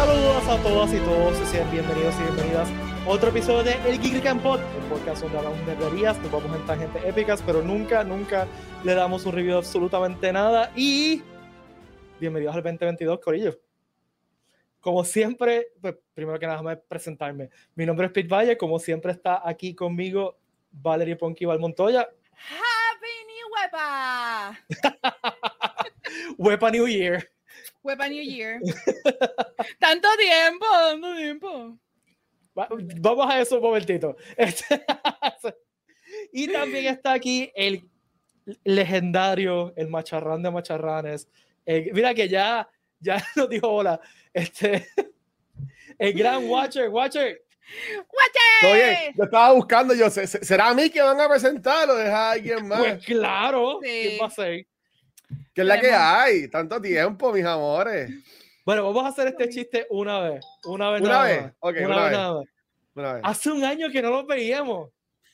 Saludos a todas y todos, sean bienvenidos y bienvenidas a otro episodio de El Geek Camp Pod, el podcast donde hablamos de nerderías, nos vamos en tangentes épicas, pero nunca, nunca le damos un review de absolutamente nada. Y bienvenidos al 2022, Corillo. Como siempre, pues, primero que nada, me presentarme. Mi nombre es Pete Valle, como siempre está aquí conmigo Valerie Ponky Montoya. Happy New Wepa! Wepa New Year. Wepa New Year. tanto tiempo, tanto tiempo. Vamos a eso un momentito. Este, y también está aquí el legendario, el macharrán de macharranes. mira que ya, ya nos dijo hola. Este, el gran Watcher, Watcher. ¡Watcher! Oye, yo estaba buscando, yo, ¿será a mí que van a presentar o deja a alguien más? Pues claro, ¿quién va a ser? ¿Qué es la que hay? Tanto tiempo, mis amores. Bueno, vamos a hacer este chiste una vez. Una vez. Una vez. Okay, una, vez, Una vez. Hace un año que no los veíamos.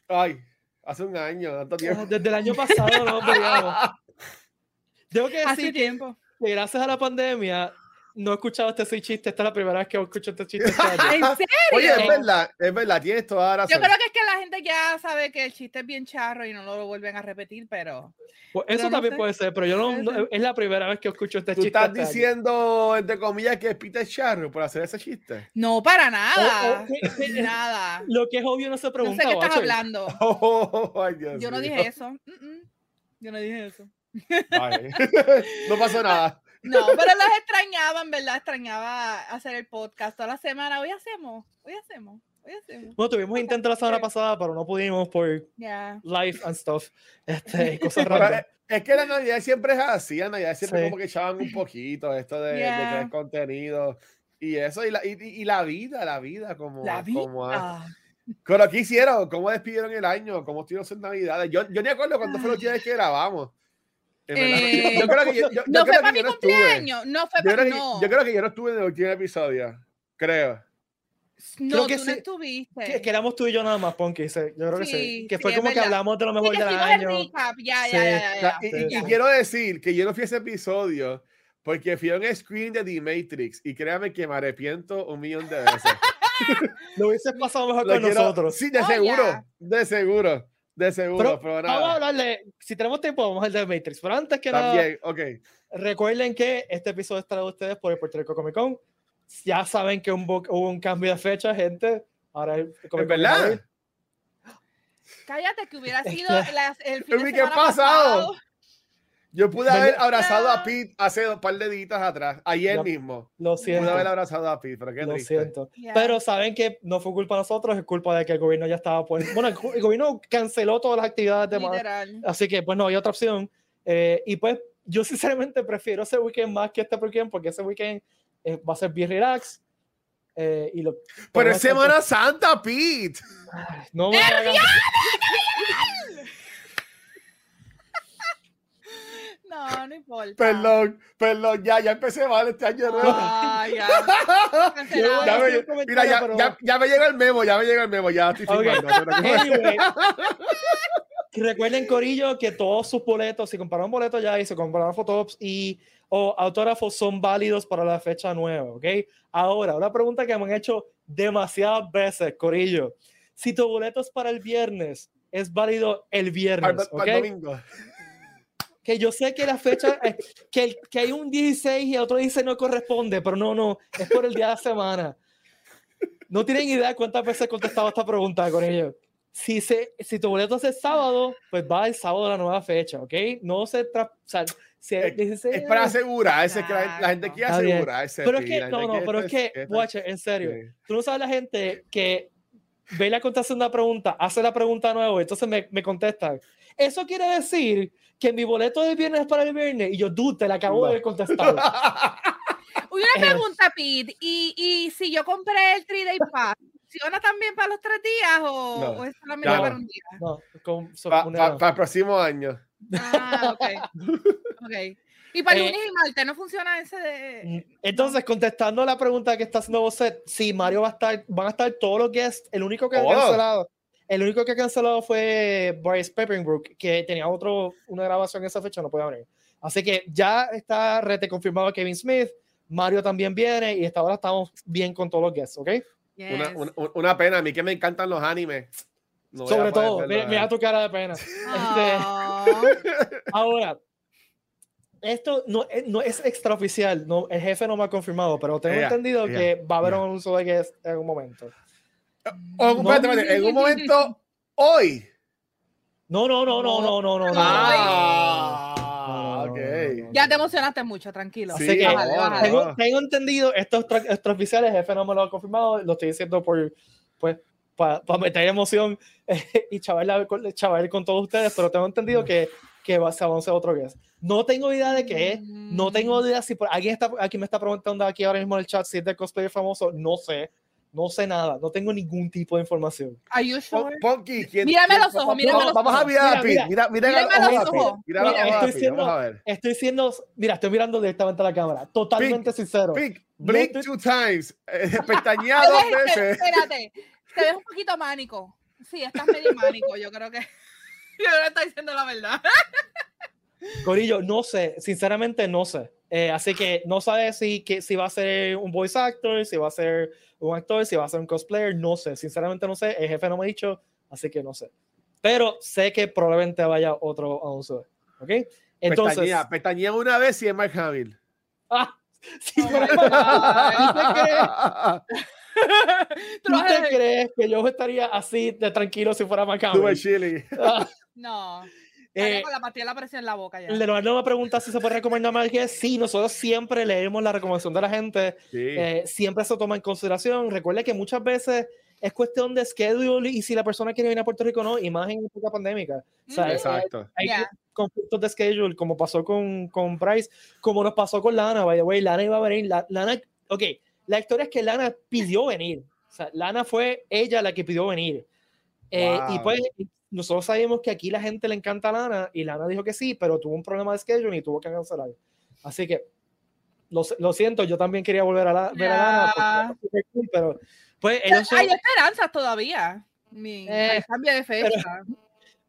Ay, hace un año, tanto tiempo. Desde el año pasado no los veíamos. Tengo que decir hace tiempo. que gracias a la pandemia no he escuchado este chiste, esta es la primera vez que escucho este chiste. Este ¿En serio? Oye, es verdad, es verdad, tienes toda la razón. Yo creo que es que la gente ya sabe que el chiste es bien charro y no lo vuelven a repetir, pero... Pues eso también puede ser, pero yo no, es la primera vez que escucho este chiste. ¿Tú estás este diciendo, entre comillas, que es Peter Charro por hacer ese chiste? No, para nada. nada. Lo que es obvio no se pregunta. No sé qué estás hablando. Oh, ay, Dios yo no dije eso. Yo no dije eso. no pasó nada. No, pero los extrañaba, en verdad, extrañaba hacer el podcast toda la semana. Hoy hacemos, hoy hacemos. Hoy hacemos. Bueno, tuvimos intento la semana pasada, pero no pudimos por live and stuff. Este, cosas raras. Es que la Navidad siempre es así, la Navidad siempre como que echaban un poquito esto de, crear contenido y eso, y la, y, la vida, la vida, como. La vida. Como, pero ¿qué hicieron? ¿Cómo despidieron el año? ¿Cómo estuvieron sus navidades? Yo, yo ni acuerdo cuántos fueron los días que grabamos. Eh, yo creo que yo, no fue para mi cumpleaños, no fue para no. Yo creo que yo no estuve en el último episodio, creo. No, creo que tú sí, no estuviste. Que, que, éramos tú y yo nada más, Ponky. Yo creo que sí. Que fue como que hablamos de lo mejor del año. Ya, ya, ya, ya, Y, y, quiero decir que yo no fui a ese episodio porque fui a un screen de The Matrix y créame que me arrepiento un millón de veces. lo hubiese pasado mejor con nosotros. Sí, de oh, seguro, de seguro. De seguro, pero, nada. Vamos a hablarle, si tenemos tiempo, vamos a hablar de Matrix. Pero antes que También, nada, okay. recuerden que este episodio está de ustedes por el Puerto Rico Comic Con. Ya saben que un, hubo un cambio de fecha, gente. Ahora el Comic Con. verdad? Cállate, que hubiera sido la, el fin de semana pasado. Yo pude haber abrazado a Pete hace un par de días atrás, ayer mismo. Lo siento. Pude haber abrazado a Pete, pero qué Lo siento. Pero saben que no fue culpa de nosotros, es culpa de que el gobierno ya estaba Bueno, el, gobierno canceló todas las actividades de más. Así que, pues no había otra opción. Eh, y pues yo sinceramente prefiero ese weekend más que este weekend, porque ese weekend eh, va a ser bien relax. Eh, y lo, pero es Semana Santa, Pete. No me No, no importa. Perdón, perdón, ya, ya empecé mal este año nuevo. Ah, ya. ya me, mira, ya, ya, ya, me llega el memo, ya me llega el memo, ya estoy filmando. Anyway, recuerden, Corillo, que todos sus boletos, si compraron boletos ya y se compraron fotops y o autógrafos son válidos para la fecha nueva, ¿ok? Ahora, una pregunta que me han hecho demasiadas veces, Corillo. Si tu boleto es para el viernes, es válido el viernes, ¿ok? Para el domingo que yo sé que la fecha, que, que hay un 16 y el otro dice no corresponde, pero no, no, es por el día de la semana. No tienen idea cuántas veces he contestado esta pregunta con ellos. Si, se, si tu boleto es el sábado, pues va el sábado de la nueva fecha, ¿ok? No se... Tra o sea, si es, es, para asegurar, es que la, gente quiere asegurar. Pero es que, no, no, pero es que, watch en serio, tú no sabes la gente que ve la contestación de la pregunta, hace la pregunta nueva entonces me, me contestan. Eso quiere decir que mi boleto de viernes es para el viernes. Y yo, tú, te la acabo de contestar. Una pregunta, Pete. ¿Y, ¿Y, si yo compré el 3-Day Pass, ¿funciona también para los tres días o, es solamente para un día? No, para el próximo año. Ah, ok. okay. Y para lunes eh, y martes no funciona ese de. Mm, entonces, contestando la pregunta que está haciendo vos, si Mario va a estar, van a estar todos los guests, el único que ha cancelado el único que ha cancelado fue Bryce Peppenbrook, que tenía otro, una grabación en esa fecha, no puede venir. Así que ya está rete confirmado Kevin Smith, Mario también viene y hasta ahora estamos bien con todos los guests, ¿ok? Una, una, pena, a mí que me encantan los animes. Sobre todo, mira, tu cara de pena. Este, ahora, esto no, eh, no, es extraoficial, no, el jefe no me ha confirmado, pero tengo entendido que va a haber un uso de guest en un momento. en un momento, hoy. No, no, no, no, no, no, no. Ah, Ya te emocionaste mucho, tranquilo. Así que tengo, tengo, entendido, esto es extraoficial, el jefe no me lo ha confirmado, lo estoy diciendo por, pues, para meter emoción y chaval, chaval con todos ustedes, pero tengo entendido que, que va, a ser otro guest. No tengo idea de qué es, no tengo idea si por, alguien está, aquí me está preguntando aquí ahora mismo en el chat si es de cosplayer famoso, no sé. No sé nada, no tengo ningún tipo de información. Are you sure? mírame los ojos, mírame los ojos. Vamos a mirar a Mira, mira, mira, los ojos. Mira, mira, estoy siendo, estoy siendo, mira, estoy mirando directamente a la cámara, totalmente sincero. Pick, blink two times, eh, pestañeado dos veces. Espérate, te ves un poquito mánico. Sí, estás medio mánico, yo creo que. Que está diciendo la verdad. Corillo, no sé, sinceramente no sé. Eh, así que no sabe si, que, si va a ser un voice actor, si va a ser un actor, si va a ser un cosplayer, no sé. Sinceramente no sé. El jefe no me ha dicho, así que no sé. Pero sé que probablemente vaya otro anuncio. ¿Ok? Entonces. Pestañea, pestañea una vez y es Mark Hamill. Ah, si fuera ¿Tú te crees que yo estaría así de tranquilo si fuera Macabro? Ah. No. Eh, con la pastilla la presión en la boca ya. Leonardo me pregunta si se puede recomendar más que sí, nosotros siempre leemos la recomendación de la gente, eh, siempre se toma en consideración. Recuerde que muchas veces es cuestión de schedule y si la persona quiere venir a Puerto Rico o no, y más en época pandémica. O sea, Exacto. Hay, conflictos de schedule, como pasó con, con Price, como nos pasó con Lana, by the way, Lana iba a venir, la, Lana, ok, la historia es que Lana pidió venir. O sea, Lana fue ella la que pidió venir. Eh, y pues nosotros sabemos que aquí la gente le encanta a Lana y Lana dijo que sí, pero tuvo un problema de schedule y tuvo que cancelar. Así que lo, lo siento, yo también quería volver a la, ver a Lana, pero pues ellos Hay esperanzas todavía. Mi, eh, cambio de fecha.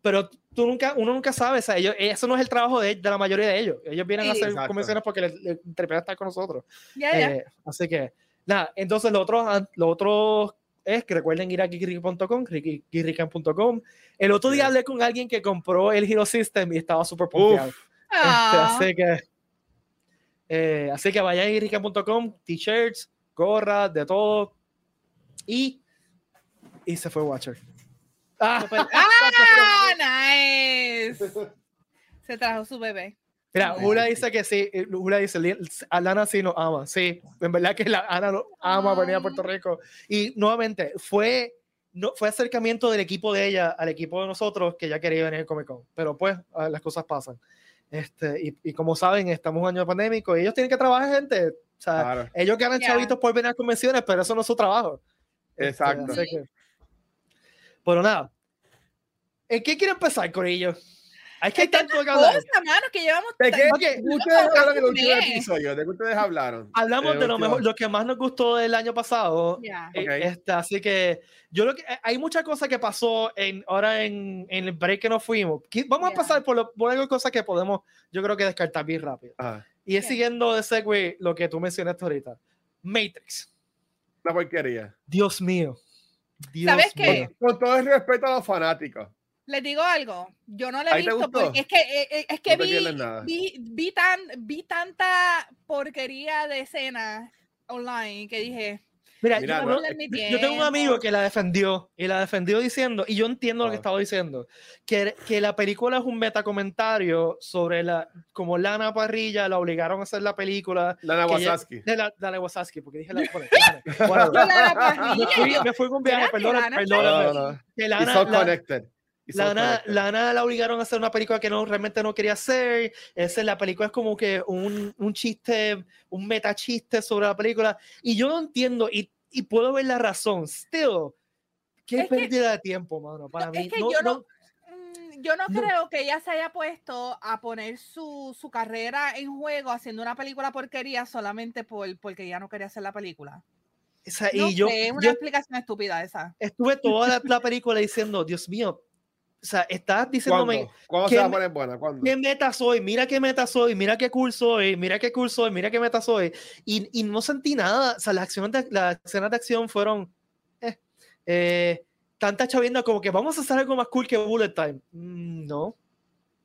Pero, tú nunca, uno nunca sabe, o sea, ellos, eso no es el trabajo de, de la mayoría de ellos. Ellos vienen a hacer convenciones porque les, les, estar con nosotros. Eh, así que Nada, entonces lo otro, lo otro es que recuerden ir a kikiriki.com, kikirikan.com. El otro día hablé con alguien que compró el Hero System y estaba súper pompeado. Este, ah. así que eh, así que vayan a kikirikan.com, t-shirts, gorras, de todo. Y, y se fue Watcher. Ah, ah nice. Se trajo su bebé. Mira, Jula dice que sí, eh, Jula dice, Alana sí nos ama, sí, en verdad que la Ana lo ama venir a Puerto Rico. Y nuevamente, fue, no, fue acercamiento del equipo de ella al equipo de nosotros que ya quería venir al Comic Con, pero pues ah, las cosas pasan. Este, y, y, como saben, estamos en un año pandémico y ellos tienen que trabajar, gente. O sea, ellos ganan chavitos por venir a convenciones, pero eso no es su trabajo. Este, Exacto. Pero nada, ¿en qué quieren empezar, Corillo? Hay que hay tanto que hablar. Mano, que llevamos ¿De qué ustedes hablaron en el último episodio? ¿De qué ustedes hablaron? Hablamos de lo mejor, lo que más nos gustó del año pasado. Yeah. Okay. Este, así que yo lo que hay muchas cosas que pasó en ahora en, en el break que nos fuimos. Vamos yeah. a pasar por, lo, por algo cosas que podemos, yo creo que descartar bien rápido. Ah. Y es siguiendo de segue lo que tú mencionaste ahorita. Matrix. La porquería. Dios mío. Dios ¿Sabes qué? Con todo el respeto a los fanáticos. Les digo algo, yo no le he visto porque es que, eh, eh, es que no vi, vi, vi, tan, vi tanta porquería de escena online que dije, Mira, Mira yo, yo, tengo un amigo que la defendió y la defendió diciendo, y yo entiendo lo que estaba diciendo, que, que la película es un metacomentario sobre la, como Lana Parrilla la obligaron a hacer la película. Lana Wasaski. De la, Lana Wasaski, porque dije la. Bueno, bueno, me, fui, me fui con viaje, perdón, perdón. No, no. Que Lana, so connected. Lana, Lana la obligaron a hacer una película que no realmente no quería hacer. Esa, la película es como que un, un chiste, un metachiste sobre la película. Y yo no entiendo y, y puedo ver la razón. Still, qué es pérdida que, de tiempo, mano, para mí. Que no, yo no, mm, yo no, creo que ella se haya puesto a poner su, su, carrera en juego haciendo una película porquería solamente por, porque ella no quería hacer la película. Esa, y yo, es una yo, explicación estúpida esa. Estuve toda la, la película diciendo, Dios mío, o sea, estás diciéndome. ¿Cuándo, se va a poner buena? ¿Cuándo? ¿Qué meta soy? Mira qué meta soy, mira qué cool soy, mira qué cool soy, mira qué meta soy. Y, y no sentí nada. O sea, las, acciones de, las escenas de acción fueron. Eh, eh, tanta chavienda como que vamos a hacer algo más cool que Bullet Time. Mm, no.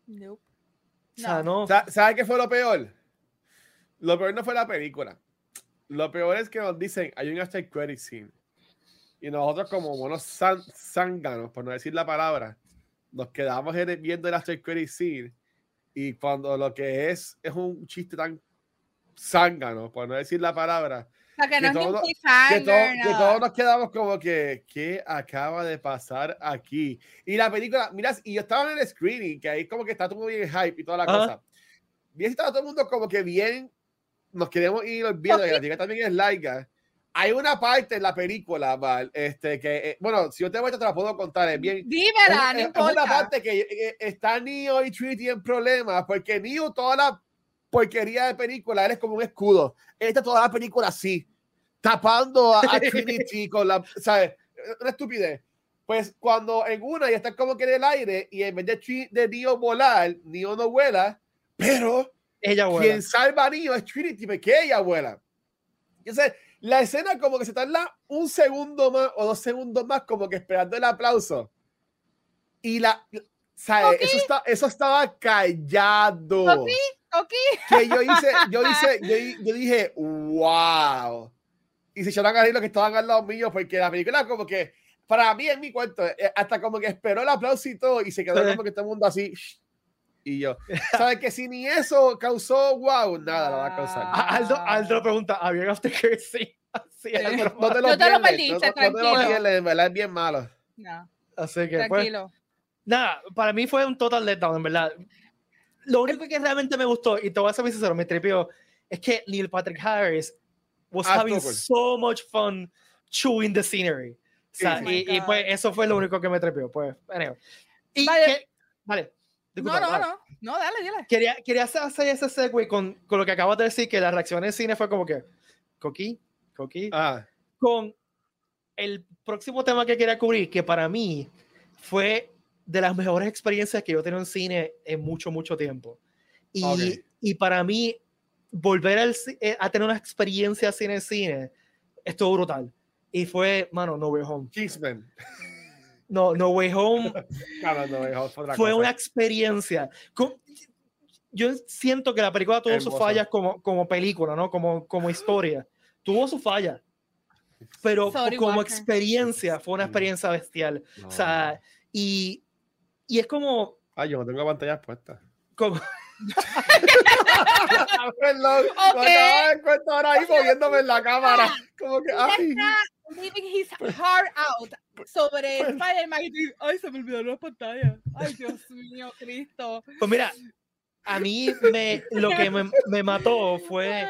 No. O sea, no. ¿Sabes qué fue lo peor? Lo peor no fue la película. Lo peor es que nos dicen, hay un after credit scene. Y nosotros como buenos zánganos, por no decir la palabra, nos quedamos viendo el after credit scene y cuando lo que es es un chiste tan zángano, por no decir la palabra, que, que, todos nos quedamos como que, ¿qué acaba de pasar aquí? Y la película, mira, y yo estaba en el screening, que ahí como que está todo bien hype y toda la cosa. Y estaba todo el mundo como que bien, nos queremos ir olvidando, y la también es laica hay una parte en la película, Val, este, que, eh, bueno, si yo te voy a te la puedo contar, es bien. Dímela, es, no es una parte que eh, está Neo y Trinity en problemas, porque Neo, toda la porquería de película, él es como un escudo. Esta toda la película así, tapando a, Trinity con la, ¿sabes? Una estupidez. Pues cuando en una ya está como que en el aire y en vez de, de Neo volar, Neo no vuela, pero ella vuela. quien salva a Neo es Trinity, porque ella vuela. Entonces, la escena como que se tarda un segundo más o dos segundos más como que esperando el aplauso. Y la... ¿sabes? Eso, está, eso estaba callado. Que yo hice, yo hice, yo, dije, wow. Y se echaron a reír los que estaban al lado mío porque la película como que, para mí en mi cuento, eh, hasta como que esperó el aplauso y todo y se quedó como que todo el mundo así. Y yo, ¿sabes que si ni eso causó wow? Nada lo va a causar. Aldo, Aldo pregunta, ¿había after sí? sí no, te lo yo te lo perdiste, no, tranquilo. No te lo pierdes, en verdad es bien malo. No. Así que, pues, tranquilo. Pues, nada, para mí fue un total letdown, en verdad. Lo único que realmente me gustó, y te voy a ser sincero, me tripió, es que Neil Patrick Harris was ah, having so much fun chewing the scenery. O sea, oh y, y, pues eso fue lo único que me trepió. Pues, anyway. Y vale. Que, vale no, no, no, no, dale, dale. Quería, quería hacer ese segue con, con lo que acabas de decir, que la reacción en cine fue como que, Coqui, Coqui, ah. con el próximo tema que quería cubrir, que para mí fue de las mejores experiencias que yo he tenido en cine en mucho, mucho tiempo. Y, y para mí, volver al, eh, a tener una experiencia así en el cine, estuvo brutal. Y fue, mano, No Way Home. Kingsman. No, No Way Home, fue una experiencia. Yo siento que la película tuvo sus fallas como, como película, ¿no? Como, como historia. Tuvo sus fallas. Pero como experiencia, fue una experiencia bestial. O sea, y, y es como. Ay, yo no tengo pantallas puestas. Como. Perdón, okay. me ahora ahí moviéndome en la cámara. Como que, ay. Leaving his heart out sobre Spider-Man. Ay, se me olvidó la pantalla. Ay, Dios mío, Cristo. Pues mira, a mí me, lo que me, me mató fue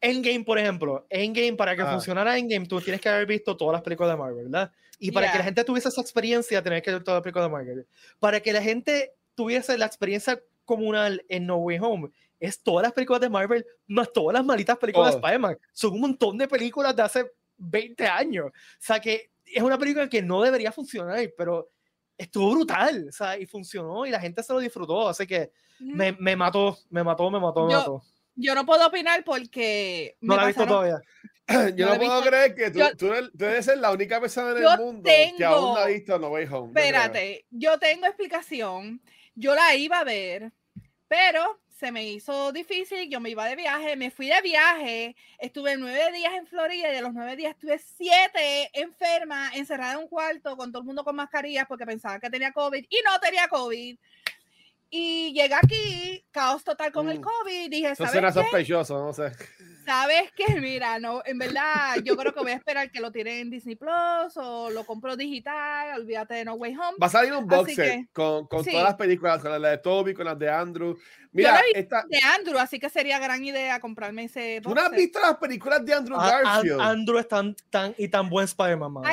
Endgame, por ejemplo. Endgame, para que ah. funcionara Endgame, tú tienes que haber visto todas las películas de Marvel, ¿verdad? Y para que la gente tuviese esa experiencia, tenés que ver todas las películas de Marvel. Para que la gente tuviese la experiencia comunal en No Way Home, es todas las películas de Marvel, más todas las malitas películas de oh. Spider-Man. Son un montón de películas de hace 20 años. O sea que es una película que no debería funcionar, pero estuvo brutal, o sea, y funcionó y la gente se lo disfrutó, así que me, me mató, me mató, me mató, me yo, mató. Yo no puedo opinar porque... No la he visto todavía. Yo no, puedo creer que tú, tú, debes ser la única persona en el mundo que aún no ha visto No Way Home. Espérate, yo tengo explicación. Yo la iba a ver, pero se me hizo difícil, yo me iba de viaje, me fui de viaje, estuve nueve días en Florida y de los nueve días estuve siete enferma, encerrada en un cuarto con todo el mundo con mascarillas porque pensaba que tenía COVID y no tenía COVID. Y llegué aquí, caos total con el mm. COVID. Dije, ¿sabes Eso era sospechoso, no sé. ¿Sabes qué? Mira, no, en verdad, yo creo que voy a esperar que lo tiren en Disney Plus o lo compro digital. Olvídate de No Way Home. Va a salir un box con, con todas las películas, con la de Toby, con las de Andrew. Mira, esta... de Andrew, así que sería gran idea comprarme ese. ¿Tú no has visto las películas de Andrew Garfield? Andrew es tan, tan y tan buen Spider-Man.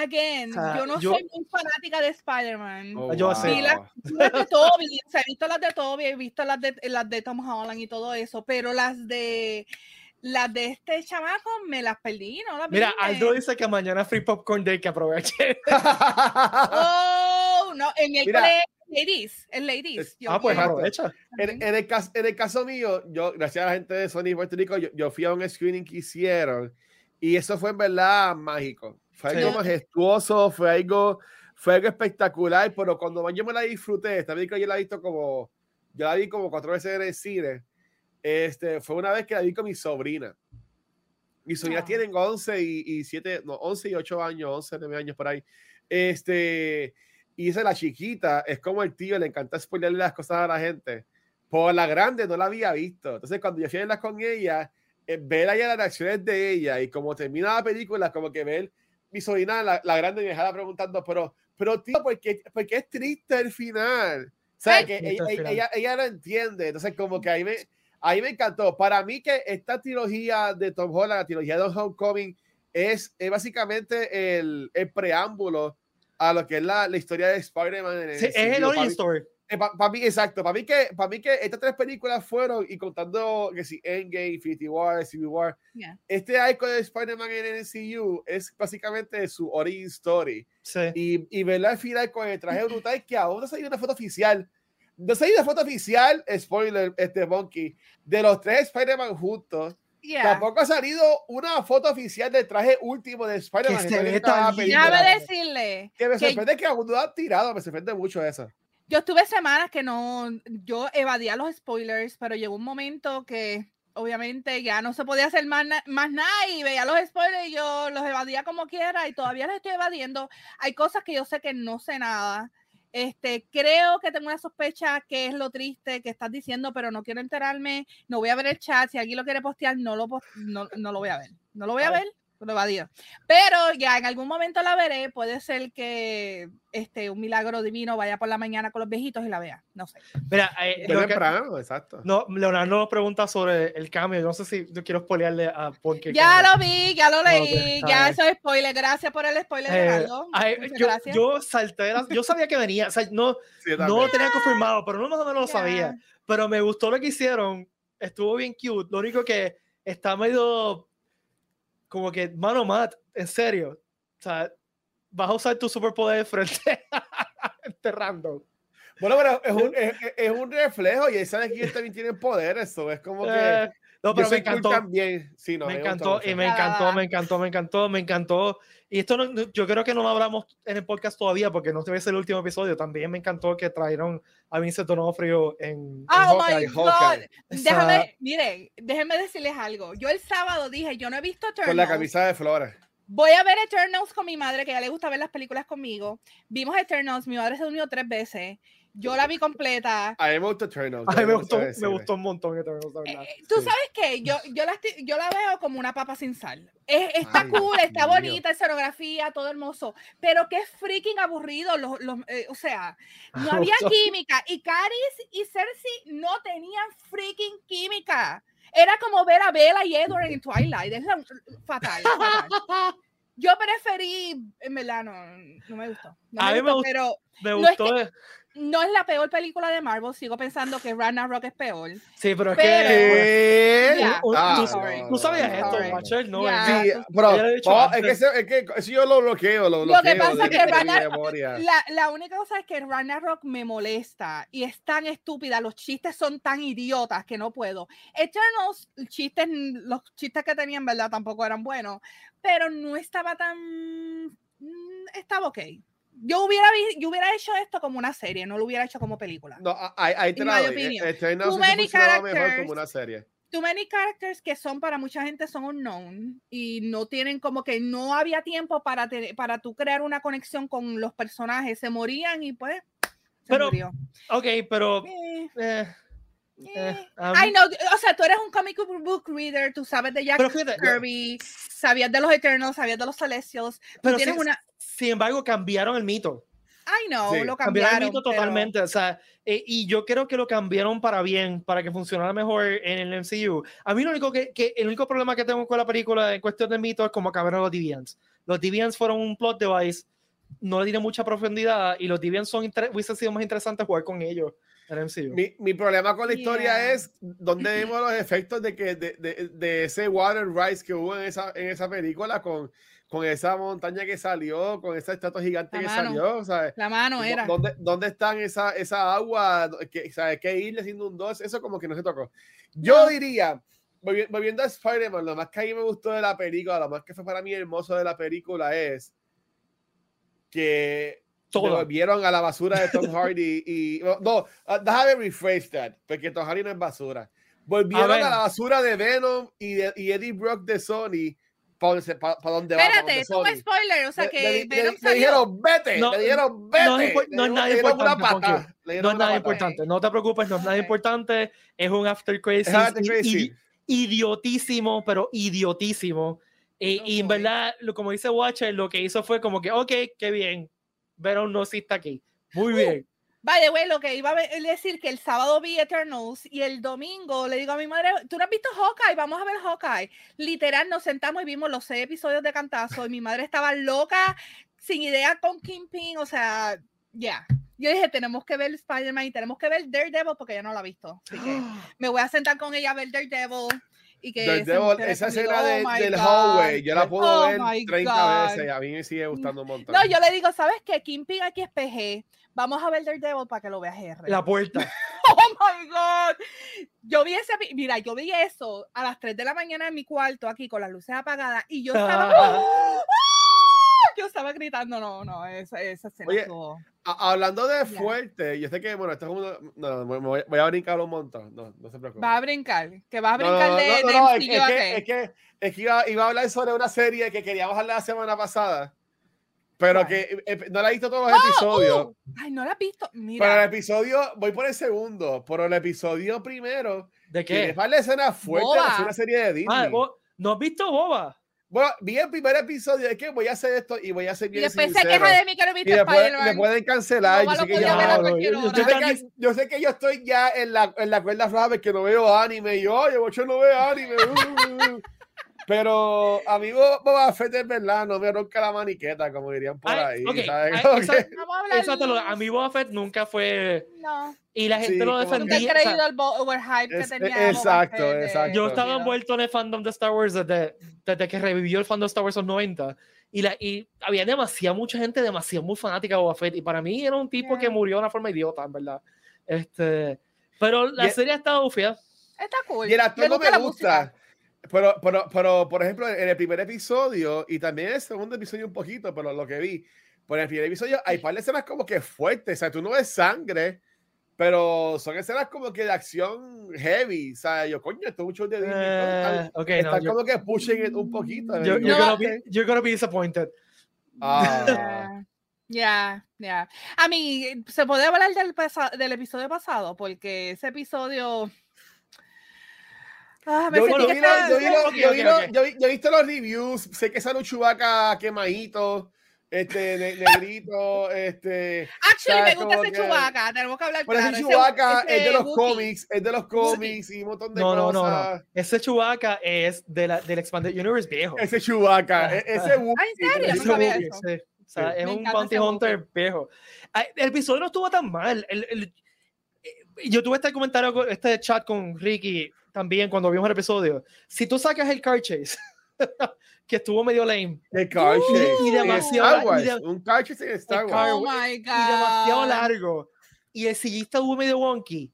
Again, yo no soy muy fanática de Spider-Man. Oh, yo sé. Las, de Toby, he visto las de Toby, he visto las de, las de Tom Holland y todo eso, pero las de las de este chamaco me las perdí, ¿no? Las Mira, Aldo dice que mañana Free Popcorn Day que aproveche. oh, No, en el Mira. colegio, ladies, es ladies. Es- Yo Ah, pues aprovecha. En, en el caso, en el caso mío, yo, gracias a la gente de Sony Puerto Rico, yo, yo fui a un screening que hicieron y eso fue en verdad mágico. Fue algo Sí. majestuoso, fue algo, fue algo espectacular, pero cuando más yo me la disfruté, esta película yo la he visto como, yo la vi como cuatro veces en el cine, este, fue una vez que la vi con mi sobrina. Mis sobrinas Ah. tienen 11 y, y 7, no, 11 y 8 años, 11, 9 años por ahí. Este, y esa la chiquita, es como el tío, le encanta spoilerle las cosas a la gente. Por la grande no la había visto. Entonces, cuando yo fui a verla con ella, eh, ver allá las reacciones de ella y como termina la película, como que ver mi sobrina, la, la grande, me dejaba preguntando, pero, pero tío, ¿por qué, por qué es triste el final? O sea, que ella, ella, ella lo entiende. Entonces, como que ahí me, ahí me encantó. Para mí que esta trilogía de Tom Holland, la trilogía de Homecoming, es, es básicamente el, el preámbulo a lo que es la, la historia de Spider-Man. Sí, es el origin Para story. para Eh, mí, exacto, para mí, que, para mí que estas tres películas fueron, y contando que si Endgame, Infinity War, Civil War, Yeah. este arco de Spider-Man en el MCU es básicamente su origin story. Sí. Y, y verla al final con el traje brutal que aún no ha salido una foto oficial. No ha salido una foto oficial, spoiler, este Monkey, de los tres Spider-Man juntos. Yeah. Tampoco ha salido una foto oficial del traje último de Spider-Man. Que que salió. Déjame decirle Que me que sorprende que aún no lo han tirado, me sorprende mucho eso. Yo estuve semanas que no, yo evadía los spoilers, pero llegó un momento que obviamente ya no se podía hacer más, na- más nada y veía los spoilers y yo los evadía como quiera y todavía los estoy evadiendo. Hay cosas que yo sé que no sé nada. Este, creo que tengo una sospecha que es lo triste que estás diciendo, pero no quiero enterarme. No voy a ver el chat. Si alguien lo quiere postear, no lo, no, no lo voy a ver. No lo voy a ver, lo evadido. Pero ya en algún momento la veré. Puede ser que este, un milagro divino vaya por la mañana con los viejitos y la vea. No sé. Mira, eh, lo que- temprano, exacto. no, Leonardo nos pregunta sobre el cambio. Yo no sé si yo quiero spoilearle a porque Ya lo vi, ya lo leí, está ya eso es spoiler. Gracias por el spoiler, Eh, Leonardo. ay, yo, gracias. yo salté, las- yo sabía que venía, o sea, no, Sí, no lo tenía confirmado, pero no más o menos lo Ya. sabía. Pero me gustó lo que hicieron, estuvo bien cute. Lo único que está medio como que, mano, Matt, en serio, o sea, vas a usar tu superpoder frente a este random. Bueno, pero es un, es, es- un reflejo y sabe que ellos también tienen poder, eso es como que... Eh, no, pero me soy cool encantó. También. Sí, no, me gustó encantó y me Va, va, encantó, me encantó, me encantó, me encantó. Y esto no- yo creo que no lo hablamos en el podcast todavía porque no debe ser el último episodio. También me encantó que trajeron a Vincent Donofrio en, en Oh my Hawkeye. God. Hawkeye. Esa- Déjame, miren, déjenme decirles algo. Yo el sábado dije, yo no he visto Con la Eternals. camisa de flores. Voy a ver Eternals con mi madre, que a ella le gusta ver las películas conmigo. Vimos Eternals, mi madre se unió tres veces. Yo la vi completa. A mí me gustó Eternal. Ay, me gustó, me gustó un montón Eternals, la Eh, verdad. eh, Tú Sí. sabes que yo, yo, la, estoy- yo la veo como una papa sin sal. Es- está Ay, cool, está Dios bonita, escenografía, todo hermoso. Pero qué freaking aburrido. Los, los, eh, o sea, no había Gustó. química. Y Caris y Cersei no tenían freaking química. Era como ver a Bella y Edward en Twilight. Es la- fatal, fatal. Yo preferí, en verdad, no, no me gustó. No A mí me gustó, gustó. pero Me no es gustó. que- no es la peor película de Marvel. Sigo pensando que Ragnarok es peor. Sí, pero es pero- que. ¿Qué? Ya, un- Ah, tú- no, Tú sabías esto. Machel, ¿no? Ya. Sí, pero lo vamos, es, que es que eso yo lo bloqueo, lo Lo bloqueo. que pasa es que de mi Ragnar- memoria. La, la única cosa es que Ragnarok me molesta y es tan estúpida. Los chistes son tan idiotas que no puedo. Eternals, chistes, los chistes que tenían, verdad, tampoco eran buenos, pero no estaba tan. mm, Estaba ok. Yo hubiera, yo hubiera hecho esto como una serie, no lo hubiera hecho como película. No, ahí, te In la Too many characters. como una serie. Too many characters que son para mucha gente son unknown y no tienen como que no había tiempo para, te- para tú crear una conexión con los personajes. Se morían y pues. Se Pero- murió. Ok, pero. Eh, eh, eh. eh, a Ay, no, o sea, tú eres un comic book reader, tú sabes de Jack fíjate, yo- Kirby, sabías de los Eternals, sabías de los Celestials. Pero tienes sin, una. sin embargo, cambiaron el mito. Ay, no, Sí, lo Cambiaron cambiaron. el mito pero- totalmente. O sea, eh, y yo creo que lo cambiaron para bien, para que funcionara mejor en el MCU. A mí lo único que, que- el único problema que tengo con la película en cuestión de mito es como cambiaron los Deviants. Los Deviants fueron un plot device, no le dieron mucha profundidad y los Deviants son hubiese sido más interesante jugar con ellos el MCU. Mi, mi problema con la historia Yeah. es donde vemos los efectos de que de, de, de ese water rise que hubo en esa, en esa película con, con esa montaña que salió, con esa estatua gigante La que mano. salió, ¿sabes? La mano ¿Dó- era. ¿Dónde, dónde están esa, esa agua? ¿Qué, ¿sabes? ¿Qué isla se inundó? Eso como que no se tocó. Yo No. diría, volvi- volviendo a Spider-Man, lo más que a mí me gustó de la película, lo más que fue para mí hermoso de la película es que Todo. volvieron a la basura de Tom Hardy y... No, ah, déjame rephrase that, porque Tom Hardy no es basura. Volvieron a, ver. la basura de Venom y, de- y Eddie Brock de Sony para va, pa va, pa' Espérate, donde esto fue Sony. spoiler, o sea que le, le- Venom le salió. dijeron, vete, No, le dijeron, vete. no es no es nada importante, No es nada importante, no te preocupes, no es nada importante. Es un after crazy, idiotísimo, pero idiotísimo. Y, y en verdad, como dice Watcher, lo que hizo fue como que, ok, qué bien. Venom no está aquí. Muy Uh, bien. Vaya, güey, lo que iba a decir que el sábado vi Eternals y el domingo le digo a mi madre, ¿tú no has visto Hawkeye? Vamos a ver Hawkeye. Literal, nos sentamos y vimos los seis episodios de cantazo y mi madre estaba loca, sin idea con Kingpin, o sea, ya. Yo dije, tenemos que ver Spider-Man y tenemos que ver Daredevil porque ella no la ha visto. Así que me voy a sentar con ella a ver Daredevil y que Daredevil, esa escena Oh de- my del God. hallway, yo la puedo Oh ver my 30 God. veces y a mí me sigue gustando un montón. No, yo le digo, ¿sabes qué? Kingpin aquí es PG. Vamos a ver Daredevil para que lo veas R. La puerta. Oh my God. Yo vi ese, mira, yo vi eso a las 3 de la mañana en mi cuarto aquí con las luces apagadas y yo estaba, ¡Ah! Yo estaba gritando, no, no, esa, esa escena Oye, estuvo- A- hablando de fuerte, yo sé que, bueno, esto es uno, no, no, me voy, voy a brincar un montón, no, no se preocupe. Va a brincar, que va a brincar no, de, no, de no, no, es, que, es que, es que iba, iba a hablar sobre una serie que queríamos hablar la semana pasada, pero que eh, no la he visto todos los episodios. Uh, ay, no la has visto. Pero el Mira, episodio, voy por el segundo, pero el episodio primero, ¿De que qué? es la escena fuerte es una serie de Disney. Ah, ¿No has visto Boba? Bueno, vi el primer episodio, es que voy a hacer esto y voy a y bien después se sincero. queja de mí que y viste después Spider-Man. me pueden cancelar. Yo sé, lo que yo, no, yo- yo yo sé que, yo sé que yo estoy ya en la, en la cuerda floja porque no veo anime. Y yo, oye, yo no veo anime. uh, uh, uh". Pero, amigo, Boba Fett es verdad, no me ronca la maniqueta, como dirían por ahí. ok, ¿sabes? ay, Como esa- que- Vamos a Exacto, lo- a mí Boba Fett nunca fue... No, Y la gente Sí, lo que- nunca he defendía. o sea, creído el overhype que Es- tenía. e- Boba exacto, Fett de- exacto. Yo estaba Mira. envuelto en el fandom de Star Wars desde, desde que revivió el fandom de Star Wars en los 90. Y, la, y había demasiada, mucha gente demasiado muy fanática de Boba Fett. Y para mí era un tipo que Yeah. murió de una forma idiota, en verdad. Este, pero la Y- serie ha estado bufia. Está cool. Y el actor no me la gusta. música. Pero, pero, pero, por ejemplo, en el primer episodio y también en el segundo episodio un poquito, pero lo que vi, por el primer episodio hay par de escenas como que fuertes, o sea, tú no ves sangre, pero son escenas como que de acción heavy, o sea, yo, coño, esto es mucho de Disney, están, Eh, ok, no, están yo, como que pushing it un poquito. yo- you're, gonna be, you're gonna be disappointed. ah, Ya, ya. A mí, ¿se puede hablar del, del episodio pasado? Porque ese episodio... Ah, me Yo, sentí que he visto los reviews, sé que sale un chubaca quemadito, este, ne- negrito, este... Actually, me gusta ese que- Chewbacca, tenemos que hablar Pero claro. ese ese es de los Wookiee. cómics, es de los cómics y un montón de No, no, no, cosas. no. Ese Chewbacca es de la, del Expanded Universe viejo. Ese Chewbacca, e- ese Wookiee, Ah, ¿en serio? ese No sabía eso. Sí, o sea, Sí. es Me un bounty hunter viejo. El episodio no estuvo tan mal. El- el- yo tuve este comentario, este chat con Ricky también cuando vimos el episodio. Si tú sacas el car chase, que estuvo medio lame, El car Uh, chase. y demasiado- Star Wars, y de- un car chase en Star Wars. car- Oh my y demasiado God. largo, y el sillista estuvo medio wonky,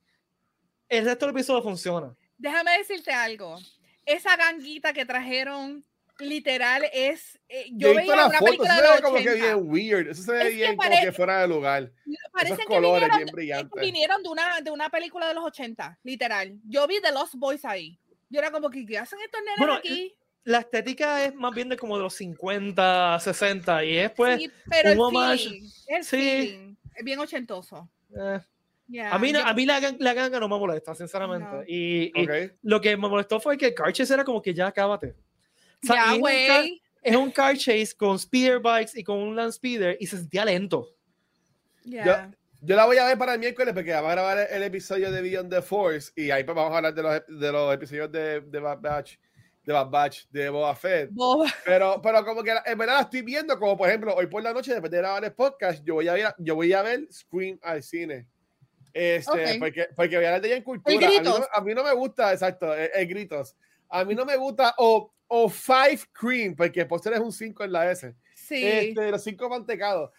el resto del episodio funciona. Déjame decirte algo. Esa ganguita que trajeron, literal, es. eh, Yo yo veía la una foto, película eso de se los ve como que 80. bien weird, eso se ve Es que bien como pare- que fuera de lugar. Parecen Esos que colores vinieron, bien es que brillantes. vinieron de una, de una película de los 80, literal. Yo vi The Lost Boys ahí. Yo era como que, ¿qué hacen estos nenes Bueno, aquí? La estética es más bien de como de los 50, 60, y después... Sí, pero el un homage- feeling, el sí. feeling, es bien ochentoso. eh, Ya, a mí, yo- a mí la, gang- la ganga no me molesta, sinceramente. No. Y, y Ok. lo que me molestó fue que el car chase era como que ya acábate. O sea, ya, es un car- güey. es un car chase con speeder bikes y con un land speeder y se sentía lento. Ya. Yo la voy a ver para el miércoles porque vamos a grabar el, el episodio de Beyond the Force y ahí pues vamos a hablar de los, de los episodios de, de Bad Batch, de Bad Batch, de Boba Fett. Boba. Pero, pero como que en verdad la estoy viendo, como por ejemplo, hoy por la noche, después de grabar el podcast, yo voy a, a- yo voy a ver Scream al cine. Este, Ok. porque, porque voy a hablar de ella en cultura. A mí, Gritos. no, a mí no me gusta, exacto, el, el gritos. A mí no me gusta, o o five cream, porque postre es un 5 en la S. Sí. Este, los cinco mantecados.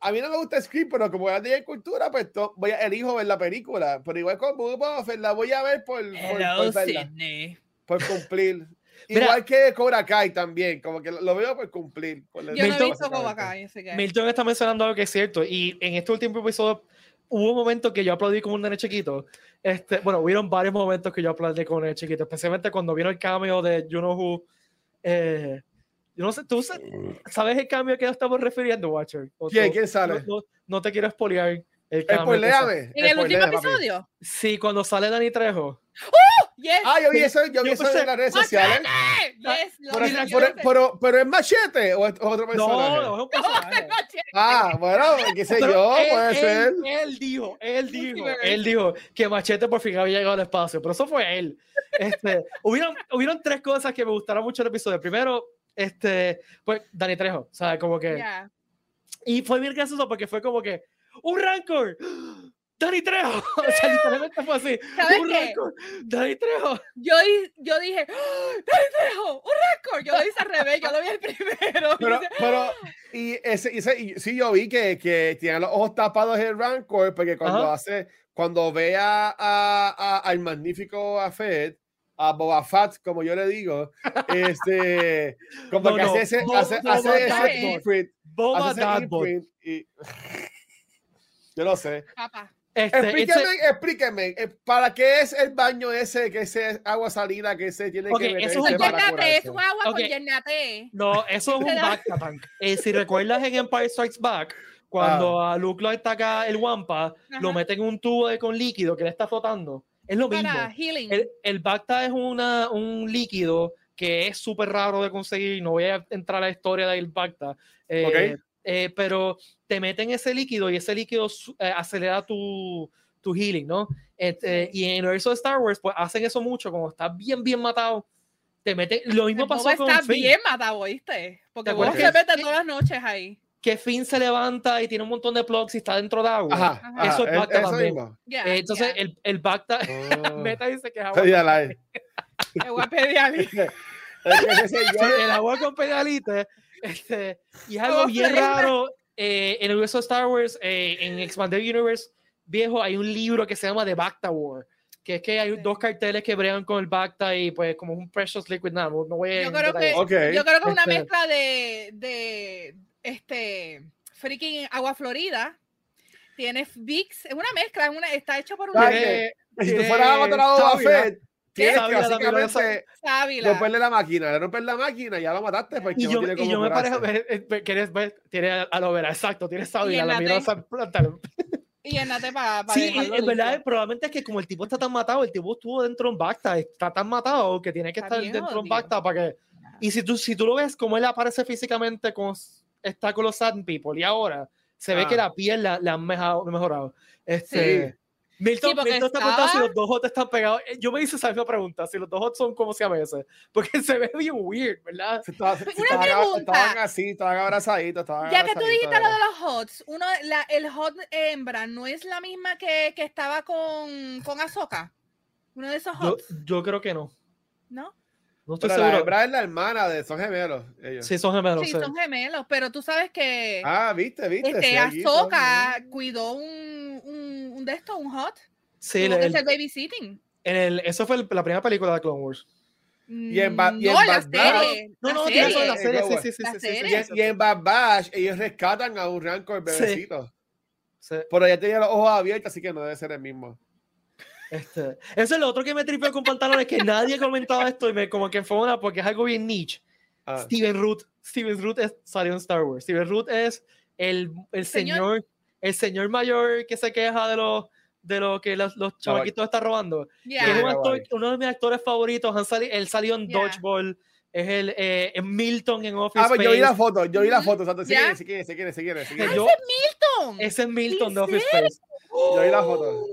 A mí no me gusta Scream, pero como es de cultura, pues to- voy a, elijo ver la película. Pero igual con Boba Buffett la voy a ver por, por, Hello, por verla, Sydney. por cumplir. Mira. igual que Cobra Kai también, como que lo, veo por cumplir. por Yo no he Milton- visto Cobra Kai, así que. Milton está mencionando algo que es cierto. Y en este último episodio hubo un momento que yo aplaudí como un nene chiquito. Este, bueno, hubieron varios momentos que yo aplaudí como un nene chiquito, especialmente cuando vino el cambio de You Know Who. Eh, yo no sé, ¿tú sa- sabes el cambio que estamos refiriendo, Watcher? ¿O ¿Quién? tú- ¿Quién sale? No, no- te quiero spoilear el cambio. En el último spoiléame, papi. episodio. Sí, cuando sale Dani Trejo. Yes. Ah, yo vi eso, yo vi Yo eso pensé- en las redes sociales. Yes, lo Pero, yo pero- lo sé. pero- pero es machete o es otro personaje. no, es un personaje. Ah, bueno, qué sé Pero yo, él, puede él- ser. Él dijo, él dijo, él dijo que Machete por fin había llegado al espacio, pero eso fue él. Este, hubieron, hubieron tres cosas que me gustaron mucho del episodio. Primero, este, pues Dani Trejo, ¿sabes? Como que. Ya. Y fue bien gracioso porque fue como que. ¡Un Rancor! ¡Dani Trejo! O sea, literalmente fue así. ¿Sabes ¡Un qué? Rancor! ¡Dani Trejo! Yo, di- yo dije, ¡Ah! ¡Dani Trejo! ¡Un récord! Yo lo hice al revés, yo lo vi el primero. Pero, Dice, pero, y ese, y ese- y sí, yo vi que, que tiene los ojos tapados el Rancor, porque cuando Ajá. hace, cuando ve a, a- a- al magnífico Fett, a Boba Fett, como yo le digo, este, como No, que no, hace ese, Bo- hace, Boba hace ese imprint, Boba hace ese imprint, y yo no sé. Papá. Este, Explíqueme, ese- explíqueme, eh, ¿para qué es el baño ese, que ese agua salina que se tiene Ok, que eso meterse es un Con para Yernate, es un agua Ok. con Yernate. No, eso es un Tank. Eh, si recuerdas en Empire Strikes Back, cuando a Luke lo ataca el Wampa, lo Ajá. meten en un tubo de- con líquido que le está flotando. Es lo mismo. Para healing. El, el Bacta es una, un líquido que es súper raro de conseguir. No voy a entrar a la historia del Bacta. eh, Ok. Eh, pero te meten ese líquido y ese líquido eh, acelera tu, tu healing, ¿no? Este, y en el universo de Star Wars, pues hacen eso mucho. Como estás bien, bien matado, te meten. Lo mismo El pasó con está Finn. bien matado, ¿oíste? Porque ¿Te Boba acuerdas se mete todas las noches ahí. que Finn se levanta y tiene un montón de plugs y está dentro de agua. Ajá, Ajá. Eso es Bacta también. Ya, Eh, entonces, ya. el, el Bacta, Oh. Meta dice que es agua. El Sí, señor- el agua con pedalite. Este, y es algo bien raro. eh, en el universo de Star Wars, eh, en Expanded Universe viejo, hay un libro que se llama The Bacta War. Que es que hay Sí. dos carteles que bregan con el Bacta y pues como un Precious Liquid nada, no, no voy a Yo creo que-. Yo creo que es una Este- mezcla de, de este freaking agua florida. Tiene Vicks, es una mezcla, es una, está hecho por un ¿Sabes Tiene- que si tú fueras a matar a Boba sábila. Fett, lo básicamente romperle la máquina, le rompes la máquina, ya lo mataste, porque Y no yo, tiene y yo me parejo, ver, ver- ¿quieres ver? Tiene aloe vera, exacto, tiene sábila, la miro planta. Y llenate para Sí, en verdad, probablemente es que como el tipo está tan matado, el tipo estuvo dentro de un Bacta, está tan matado que tiene que estar bien dentro de un jodido. Bacta para que. Y si tú, si tú lo ves como él aparece físicamente, s- está con los Sand People y ahora se ve Ah. que la piel la, la han mejorado. mejorado. Este, Sí. Milton, Sí, Milton está preguntando si estaba- los dos hots están pegados. Eh, Yo me hice esa misma pregunta, si los dos hots son como si a veces, porque se ve bien weird, ¿verdad? Se estaba- se Una estaban- pregunta. Estaban así, estaban abrazaditos. Estaban Ya que tú dijiste lo de los hots, uno, la, el hot hembra no es la misma que, que estaba con, con Ahsoka. Uno de esos Yo, hots, yo creo que no. ¿no? No estoy Pero la seguro. hembra es la hermana de, son gemelos. Ellos. Sí, son gemelos. sí, sí. son gemelos, pero tú sabes que Ah, viste, viste. este, sí, allí son- cuidó un, un, un de estos, un hot. Sí, el- que el- babysitting. en el, eso fue el- la primera película de Clone Wars. Y en Ba- Mm, y en no, la serie. No, la no, serie. tiene eso de la serie. Sí, sí, sí, La sí, sí, serie. sí, Y en, Bad Batch, ellos rescatan a un Rancor bebecito. sí. Pero ya tenía los ojos abiertos, así que no debe ser el mismo. Este, eso es lo otro que me tripeó con pantalones, que nadie comentaba esto y me como que fue una porque es algo bien niche. Ah. Steven Root. Steven Root es, salió en Star Wars. Steven Root es el, el Señor- señor, el señor mayor que se queja de lo, de lo que los, los chavaquitos están robando. Que es un Yeah. actor- uno de mis actores favoritos. Han sali- él salió en Yeah. Dodgeball. Es el eh, en Milton en Office Ah, pues yo vi la foto, yo vi la foto, exacto. Sí, Ya. quiere, sí, quiere, sí, quiere, quiere, sí, quiere. Yo- Milton. ese es Milton de ¿En Office? Space. Yo vi la foto.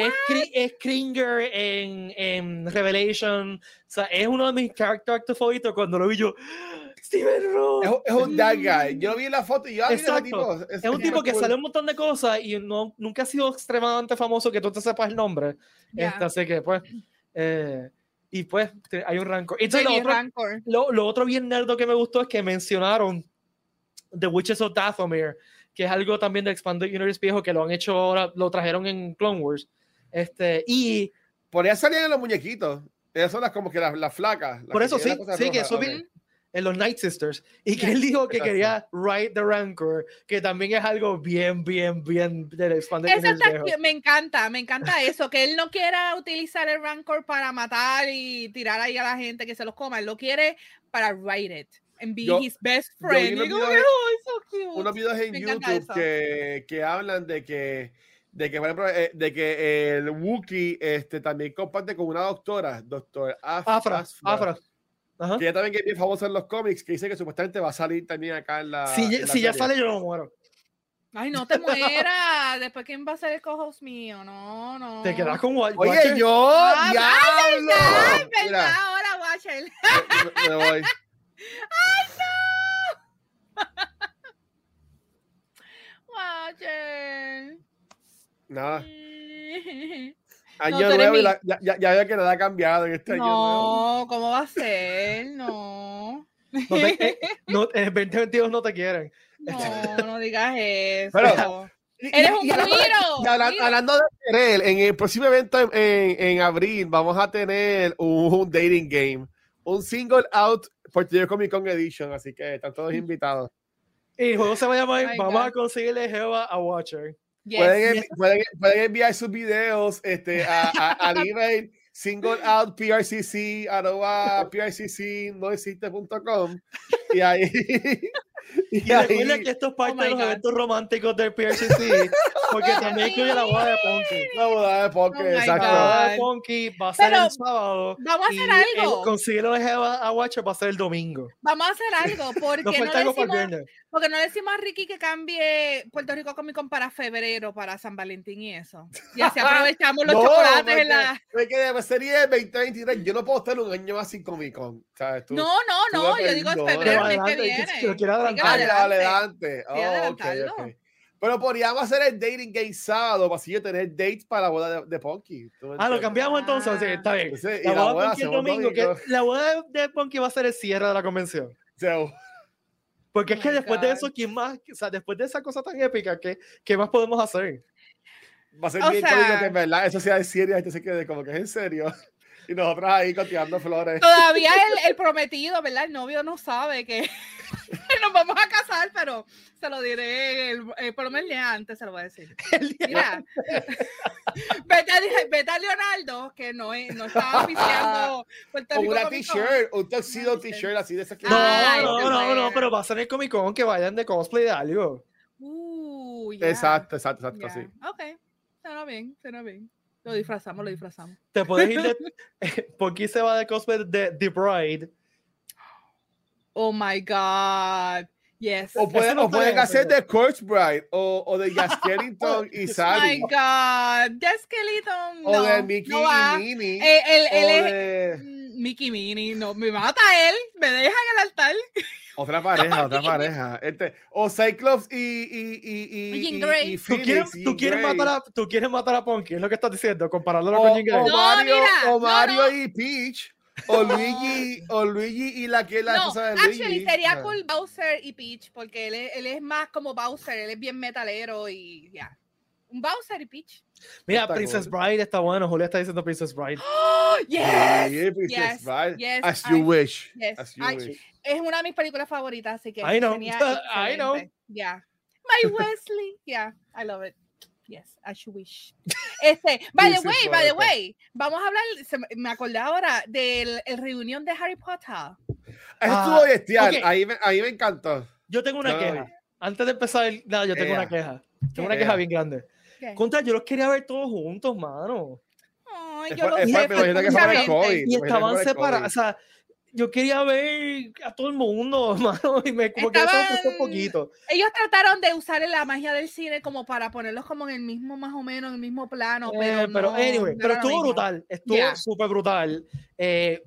Es, es Kringer en, en Revelation. O sea, es uno de mis character actors favoritos. Cuando lo vi yo, Steven Root. Es, un- es un that guy. Yo vi la foto y yo, ah, Exacto. tipo. Es un tipo que cool. sale un montón de cosas y no, nunca ha sido extremadamente famoso que tú te sepas el nombre. Ya. Este, así que, pues. eh, Y pues te- hay un Rancor. Entonces, lo otro, Rancor. lo, lo otro bien nerdo que me gustó es que mencionaron The Witches of Dathomir, que es algo también de Expanded Universe viejo que lo han hecho ahora, lo trajeron en Clone Wars. Este, y Por allá salían los muñequitos. Esas son las como que las, las flacas. las Por eso sí, sí, que eso Ok. vi en los Night Sisters. Y que él dijo que Exacto. quería Ride the Rancor, que también es algo bien, bien, bien del Expanded me encanta, me encanta eso, que él no quiera utilizar el Rancor para matar y tirar ahí a la gente que se los coma, él lo quiere para write it and be Yo- his best yo vi friend. unos videos "Oh, so cute". unos videos en Me YouTube que, que hablan de que, de que, por ejemplo, eh, de que el Wookiee este, también comparte con una doctora, doctor Af- Afra, Afra, Afra. Ajá. que ella también que es bien famosa en los cómics, que dice que supuestamente va a salir también acá en la. Si, en ya- la si ya serie. sale, yo no muero. Ay, no te mueras. Después, ¿quién va a ser el co-host mío? No, no. Te quedas con Wa- Oye, Watcher. yo, Ah, diablo. Ay, Mira, ¿verdad? Ahora, Watcher. me, me voy. Watcher. Nada, Mm. año eres nuevo mi- la- ya, ya, ya veo que nada ha cambiado en este año nuevo. No, ¿cómo va a ser? No. No te- eh, no, en el 2022 no te quieren. No, no digas eso. Pero- Y- Eres un y hablando de- querer, en el próximo evento en, en- en abril vamos a tener un, dating game, un single out Puerto Rico Comic Con Edition, así que están todos invitados. Y el juego se va a llamar Vamos God. a conseguirle Jeva a Watcher. Yes, pueden, yes. pueden, pueden enviar sus videos este, a, a- al email single out prcc arroba prcc no existe.com y ahí y Y ahí que esto es parte Oh de los God. eventos románticos del PRCC, porque también incluye la boda de Ponky. la boda de Poké, Oh La exacto God. boda de Ponky va a ser Pero el sábado. Vamos a y hacer algo. el Consíguelo de Jeva a Watcher va a ser el domingo. Vamos a hacer algo. Porque no, decimos, porque no le decimos a Ricky que cambie Puerto Rico Comic Con para febrero, para San Valentín y eso. Y así aprovechamos los No, chocolates porque- en la. porque de 2023 yo no puedo estar un año más sin Comic Con ¿sabes? Tú- No, no, no. tú Yo digo no, febrero, no, el mes que viene. que si Sí, adelante. antes. Sí, Oh, ok, adelantarlo. ok. Pero podríamos hacer el dating game sábado para así yo tener dates para la boda de, de Ponky. ¿tú me Ah, lo cambiamos entonces. sí, está bien. Y La la boda boda de Ponky el domingo. que la boda de, de Ponky va a ser el cierre de la convención. O sea, Porque es que después de God. eso, ¿quién más? O sea, después de esa cosa tan épica, ¿qué, qué más podemos hacer? va a ser O bien sea- que en verdad eso sea de serio gente se quede como que es en serio. Y nosotros ahí coteando flores. Todavía el, el prometido, ¿verdad? El novio no sabe que nos vamos a casar, pero se lo diré el, el- por lo menos el día antes, se lo voy a decir. Mira, vete a, vete a Leonardo, que no, es- no está oficiando Puerto Con una t-shirt, un tuxedo t-shirt. así de esas que. No, Ay, no, no, no, pero va a ser el Comic Con que vayan de cosplay de algo. Uh, Exacto, exacto, exacto, sí. Ok, suena bien, suena bien. Lo disfrazamos, lo disfrazamos. Te puedes ir de. Ponky se va de cosplay de The Bride. Oh my God. Yes. O pueden, o pueden puede, hacer de Corpse Bride o, o de Skellington y Oh my Sally. God. De Skeleton. O no, de Mickey no va. y Minnie. Eh, él, él o es de Mickey Minnie. No, me mata él. Me deja en el altar. Otra pareja, otra pareja. Este, o Cyclops y, y, y, y, Y Grey. y ¿Tú quieres, tú, quieres Grey. matar a, tú quieres matar a Ponky, es lo que estás diciendo, comparándolo o, con Jean Grey. o No, Mario, mira, o no, Mario no. y Peach. O Luigi, o Luigi y la que es la No, cosa de Luigi. actually sería Ah. cool Bowser y Peach porque él es, él es más como Bowser, él es bien metalero y ya. Un Bowser y Peach. Mira, Está Princess cool. Bride está bueno. Julia está diciendo Princess Bride. ¡Oh, yes! Sí, Princess yes, Bride. yes, As I- you wish. yes, As you I- wish. Es una de mis películas favoritas, así que I know, I know. Yeah. My Wesley. Yeah, I love it. Yes, as you wish. Este, by the way, by the way, vamos a hablar, se me- acordé ahora del el reunión de Harry Potter. Eso Ah, estuvo bestial. ok. Ahí, me, ahí me encantó. Yo tengo una No, queja. Antes de empezar, el- nada, yo tengo Ea. una queja. Tengo una queja bien grande. ¿Qué? Contra, yo los quería ver todos juntos, mano. Ay, Es yo por- lo es sé, que fue el. COVID. Y estaban separados. O sea, yo quería ver a todo el mundo, mano. Y me como que eso me costó un Estaban- poquito. Ellos trataron de usar la magia del cine como para ponerlos como en el mismo, más o menos, en el mismo plano, Eh, pero, pero, no, anyway, no pero estuvo brutal. Estuvo Yeah. súper brutal. Eh,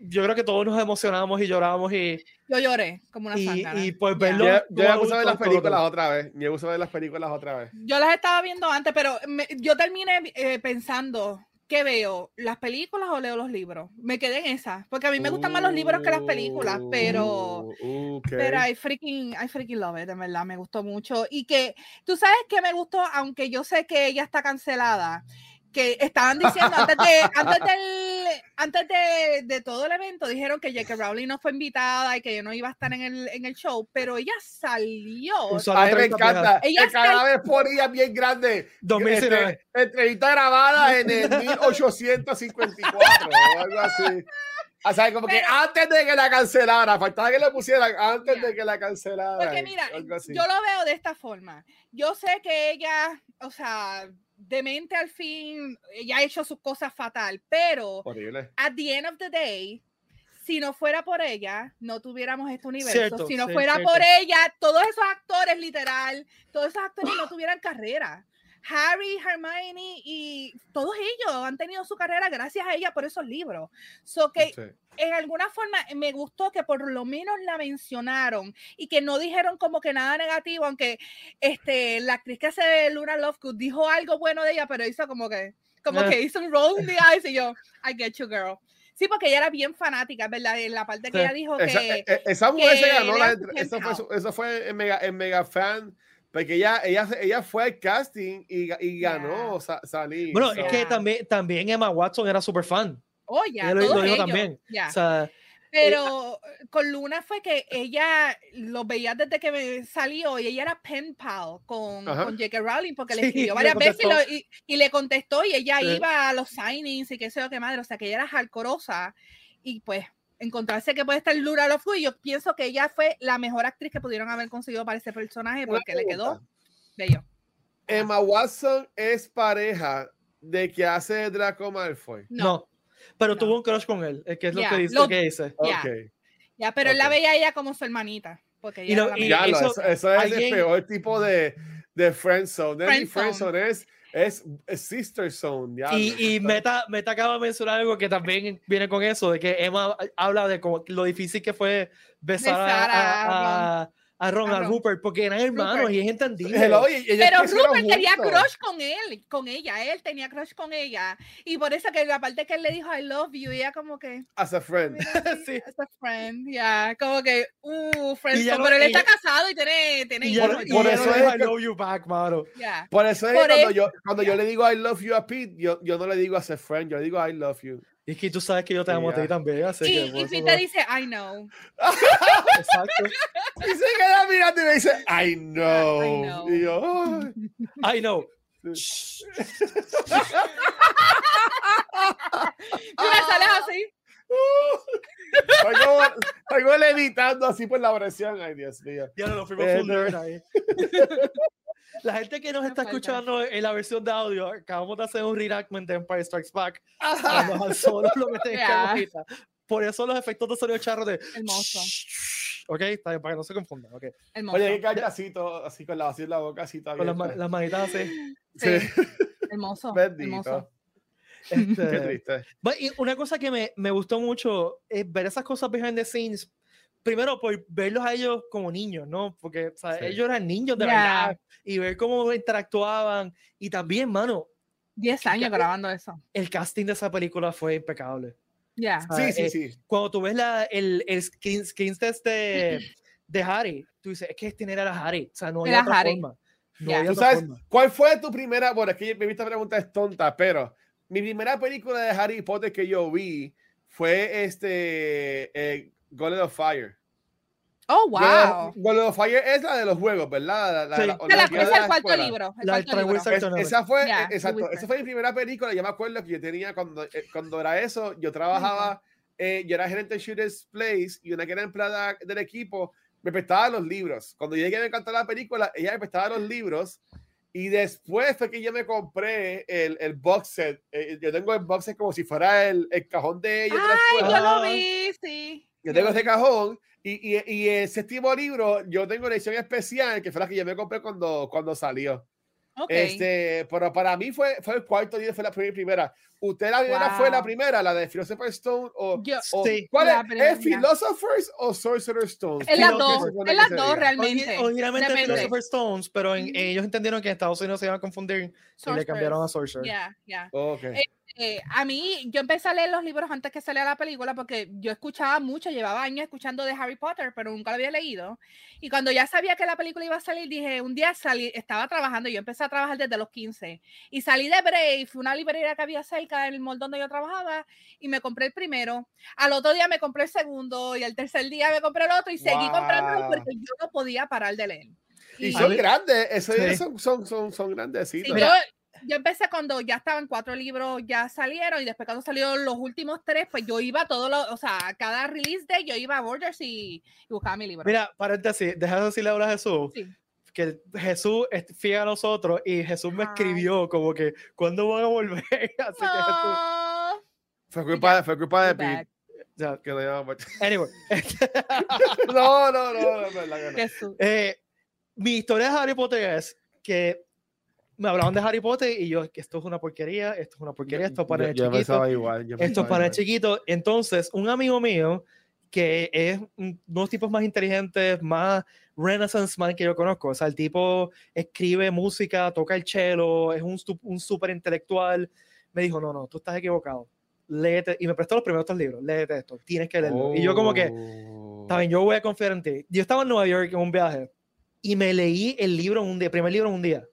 yo creo que todos nos emocionamos y lloramos y, Yo lloré como una y, y pues Yeah. verlo. Yo, yo como me puse a ver las películas todo. otra vez. Yo me puse ver las películas otra vez. Yo las estaba viendo antes, pero me- yo terminé eh, pensando ¿qué veo? ¿Las películas o leo los libros? Me quedé en esa, porque a mí me gustan más los libros que las películas, pero, Uh, ok. pero I freaking, I freaking love it, de verdad, me gustó mucho. Y que, tú sabes que me gustó, aunque yo sé que ella está cancelada, que estaban diciendo antes de, antes del, antes de, de todo el evento, dijeron que J.K. Rowling no fue invitada y que yo no iba a estar en el, en el show, pero ella salió. A la mí me 30 viejas. encanta. Ella que cada vez ponía bien grande. 2019. Este, entrevista grabada en el 1854 o algo así. O sea, como que Pero- antes de que la cancelara, faltaba que le pusieran antes Mira, de que la cancelaran. Porque mira, algo así. yo lo veo de esta forma. Yo sé que ella, o sea, demente al fin, ella ha hecho sus cosas fatal, pero Horrible. at the end of the day, si no fuera por ella, no tuviéramos este universo. Cierto, si no sí, fuera cierto. por ella, todos esos actores, literal, todos esos actores no tuvieran carrera. Harry, Hermione y todos ellos han tenido su carrera gracias a ella por esos libros. So que Sí. en alguna forma me gustó que por lo menos la mencionaron y que no dijeron como que nada negativo, aunque este, la actriz que hace Luna Lovegood dijo algo bueno de ella, pero hizo como que, como Eh. que hizo un roll in the eyes y yo, I get you, girl. Sí, porque ella era bien fanática, ¿verdad? En la parte que Sí. ella dijo Esa, que... e- e- esa mujer se que ganó le la eso fue, eso fue en mega, en mega fan porque ella, ella, ella fue al casting y, y Yeah. ganó sa- salir. Bueno, so- es que Yeah. también, también Emma Watson era súper fan. Oh, ya, Ella lo- dijo también. ya. O sea, Pero con Luna fue que ella lo veía desde que me salió y ella era pen pal con, con J.K. Rowling porque le Sí, escribió le varias veces y, lo- y- y le contestó y ella Sí. iba a los signings y qué sé yo qué madre, o sea que ella era hardcoreosa y pues encontrarse que puede estar Luna Lovegood y yo pienso que ella fue la mejor actriz que pudieron haber conseguido para ese personaje porque le quedó bello. Emma Watson es pareja de que hace Draco Malfoy. no. No, Pero no. tuvo un crush con él, es que es lo Ya, que dice. lo- que dice. Ya. Ok. ya, pero él la veía a ella como su hermanita porque Y ella lo- y. Ya lo, eso- eso, eso es el alguien- peor tipo de, de friendzone. No Friendzone. friendzone, es, es, es sister zone. diablo. Y, y Meta, Meta acaba de mencionar algo que también viene con eso, de que Emma habla de como lo difícil que fue besar, a- Besar a, a a, a Ron, A a. Rupert, porque eran hermanos Rupert. y es entendible. Hello, y- y ellos Pero crecieron Rupert tenía crush con él, con ella, él tenía crush con ella. Y por eso que la parte que él le dijo I love you, ella como que, As a friend. mira, sí, Sí. as a friend, ya, como que, uh, friend, pero él y está casado y tiene, tiene Y hijos, y por eso no es I love you back, mano. ya. Por eso es Por cuando, eso- yo, cuando yo le digo I love you a Pete, yo, yo no le digo as a friend, yo le digo I love you. Y es que tú sabes que yo te amo a ti también, así Y, que y no- dice, I know. Exacto. Y se queda mirando y me dice I know. I know. Y yo. I know. Mira, sales así. Como levitando así por la presión. Ay, Dios mío. Ya no, nos fuimos Eh, full ahí. La gente que nos está falta. escuchando en la versión de audio, acabamos de hacer un reenactment de Empire Strikes Back. Solo lo meten en Ya. camorrita. Por eso los efectos de sonido charro de. Hermoso. Ok, está bien, para que no se confundan. Ok. Hermoso. Oye, qué callasito, así con la vacía en la boca, así Con las, manitas así. Sí, Sí. hermoso. Bendito. Hermoso. Este, Qué triste. But, y una cosa que me, me gustó mucho es ver esas cosas behind the scenes. Primero, por verlos a ellos como niños, ¿no? Porque o sea, Sí. ellos eran niños de Ya. verdad. Y ver cómo interactuaban. Y también, mano, 10 años grabando eso. el casting de esa película fue impecable. Ya. Ah, Sí, sí, eh, sí. Cuando tú ves la, el, el screen, screen test de, de Harry, tú dices, es que este era Harry. O sea, no Era otra Harry. forma. No Ya. hay ¿Tú otra sabes forma. cuál fue tu primera? Bueno, es que mi esta pregunta es tonta, pero mi primera película de Harry Potter que yo vi fue este eh, Goblet of Fire. Oh, wow. Goblet of Fire es la de los juegos, ¿verdad? La, la, Sí. la la, de es el cuarto escuela. libro. El La cuarto libro. Es- esa fue, Ya, eh, exacto, esa fue mi primera película. Yo me acuerdo que yo tenía cuando, eh, cuando era eso, yo trabajaba, eh, yo era gerente de Shooters Place y una que era empleada del equipo me prestaba los libros. Cuando yo llegué a me encantó la película, ella me prestaba los libros y después fue que yo me compré el, el box set. Eh, yo tengo el box set como si fuera el, el cajón de la Ay, yo lo vi, sí. Yo tengo ese cajón y, y, y el séptimo libro, yo tengo una edición especial que fue la que yo me compré cuando, cuando salió. Ok. Este, pero para mí fue, fue el cuarto libro, fue la primera. primera. ¿Usted la primera fue la Wow. primera, la de Philosopher's Stone? O, Yo- o- Sí. ¿Cuál La es? primera. ¿Es Philosopher's o Sorcerer's Stone? Es las dos, es las dos realmente. Originalmente. Philosopher's Stones, pero en- Ujú. ellos entendieron que en Estados Unidos se iban a confundir y le cambiaron a Sorcerer. Ya, ya. Ok. Eh, Eh, a mí, yo empecé a leer los libros antes que saliera la película porque yo escuchaba mucho, llevaba años escuchando de Harry Potter, pero nunca lo había leído. Y cuando ya sabía que la película iba a salir, dije, un día salí, estaba trabajando, yo empecé a trabajar desde los 15 y salí de Brave, fue una librería que había cerca del mall donde yo trabajaba y me compré el primero. Al otro día me compré el segundo y al tercer día me compré el otro y seguí comprándolo porque yo no podía parar de leer. Y, son grandes, esos sí. son, son, son, son grandecitos. Sí, yo, yo empecé cuando ya estaban cuatro libros, ya salieron, y después cuando salieron los últimos tres, pues yo iba todos los, o sea, cada release day yo iba a Borders y, y buscaba mi libro. Mira, paréntesis, déjame decirle ahora a Jesús. Sí. Que Jesús es fiel a nosotros y Jesús me escribió como que, ¿cuándo van a volver? Así no. que Jesús... Fue culpa, fue culpa de Pete. Ya. Que. Anyway. no, no, no, no, no, no. Jesús. Eh, mi historia de Harry Potter es que me hablaban de Harry Potter y yo, esto es una porquería, esto es una porquería, esto es para el yo chiquito, pensaba igual, yo esto es para el igual. chiquito. Entonces, un amigo mío que es un- unos tipos más inteligentes, más Renaissance man que yo conozco, o sea, el tipo escribe música, toca el cello, es un, un súper intelectual, me dijo, no, no, tú estás equivocado, léete, y me prestó los primeros dos libros, léete esto, tienes que leerlo. Y yo como que, Oh. Está bien, yo voy a confiar en ti. Yo estaba en Nueva York en un viaje y me leí el libro en un día, el primer libro en un día.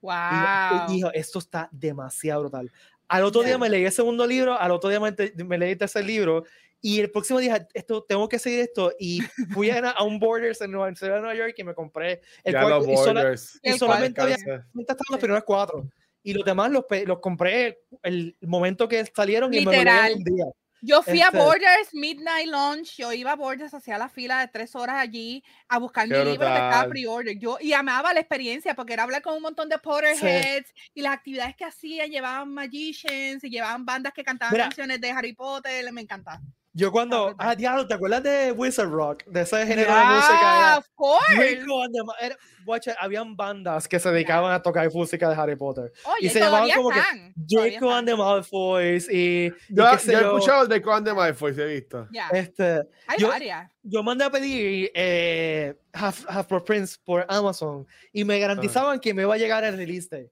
Wow. Y dijo, esto está demasiado brutal. Al otro día me leí el segundo libro, al otro día me, te- me leí el tercer libro y el próximo día esto tengo que seguir esto y fui a, a un Borders en Nueva, en Nueva York y me compré el Ya cuarto y, sola- y solamente había los primeros cuatro y los demás los, los compré el momento que salieron y me lo leí Literal. un día. Yo fui a Este- Borders Midnight Lunch, yo iba a Borders, hacía la fila de tres horas allí a buscar Qué mi libro que estaba pre-order. Yo y amaba la experiencia porque era hablar con un montón de Potterheads y las actividades que hacían, llevaban magicians y llevaban bandas que cantaban Mira. canciones de Harry Potter, me encantaba. Yo cuando, brutal. ah, diablo, ¿te acuerdas de Wizard Rock? De ese género de Yeah, música. of course. Draco and the era- guacha, habían bandas que se dedicaban a tocar música de Harry Potter. Oye, se llamaban como que están. todavía Draco and the. Malfoys y, y Yo, qué sé yo he yo, escuchado el de Conde Malfoy, se he visto. Ya, este, hay yo- varias. yo mandé a pedir eh, Half, Half Blood Prince por Amazon y me garantizaban que me iba a llegar el release day.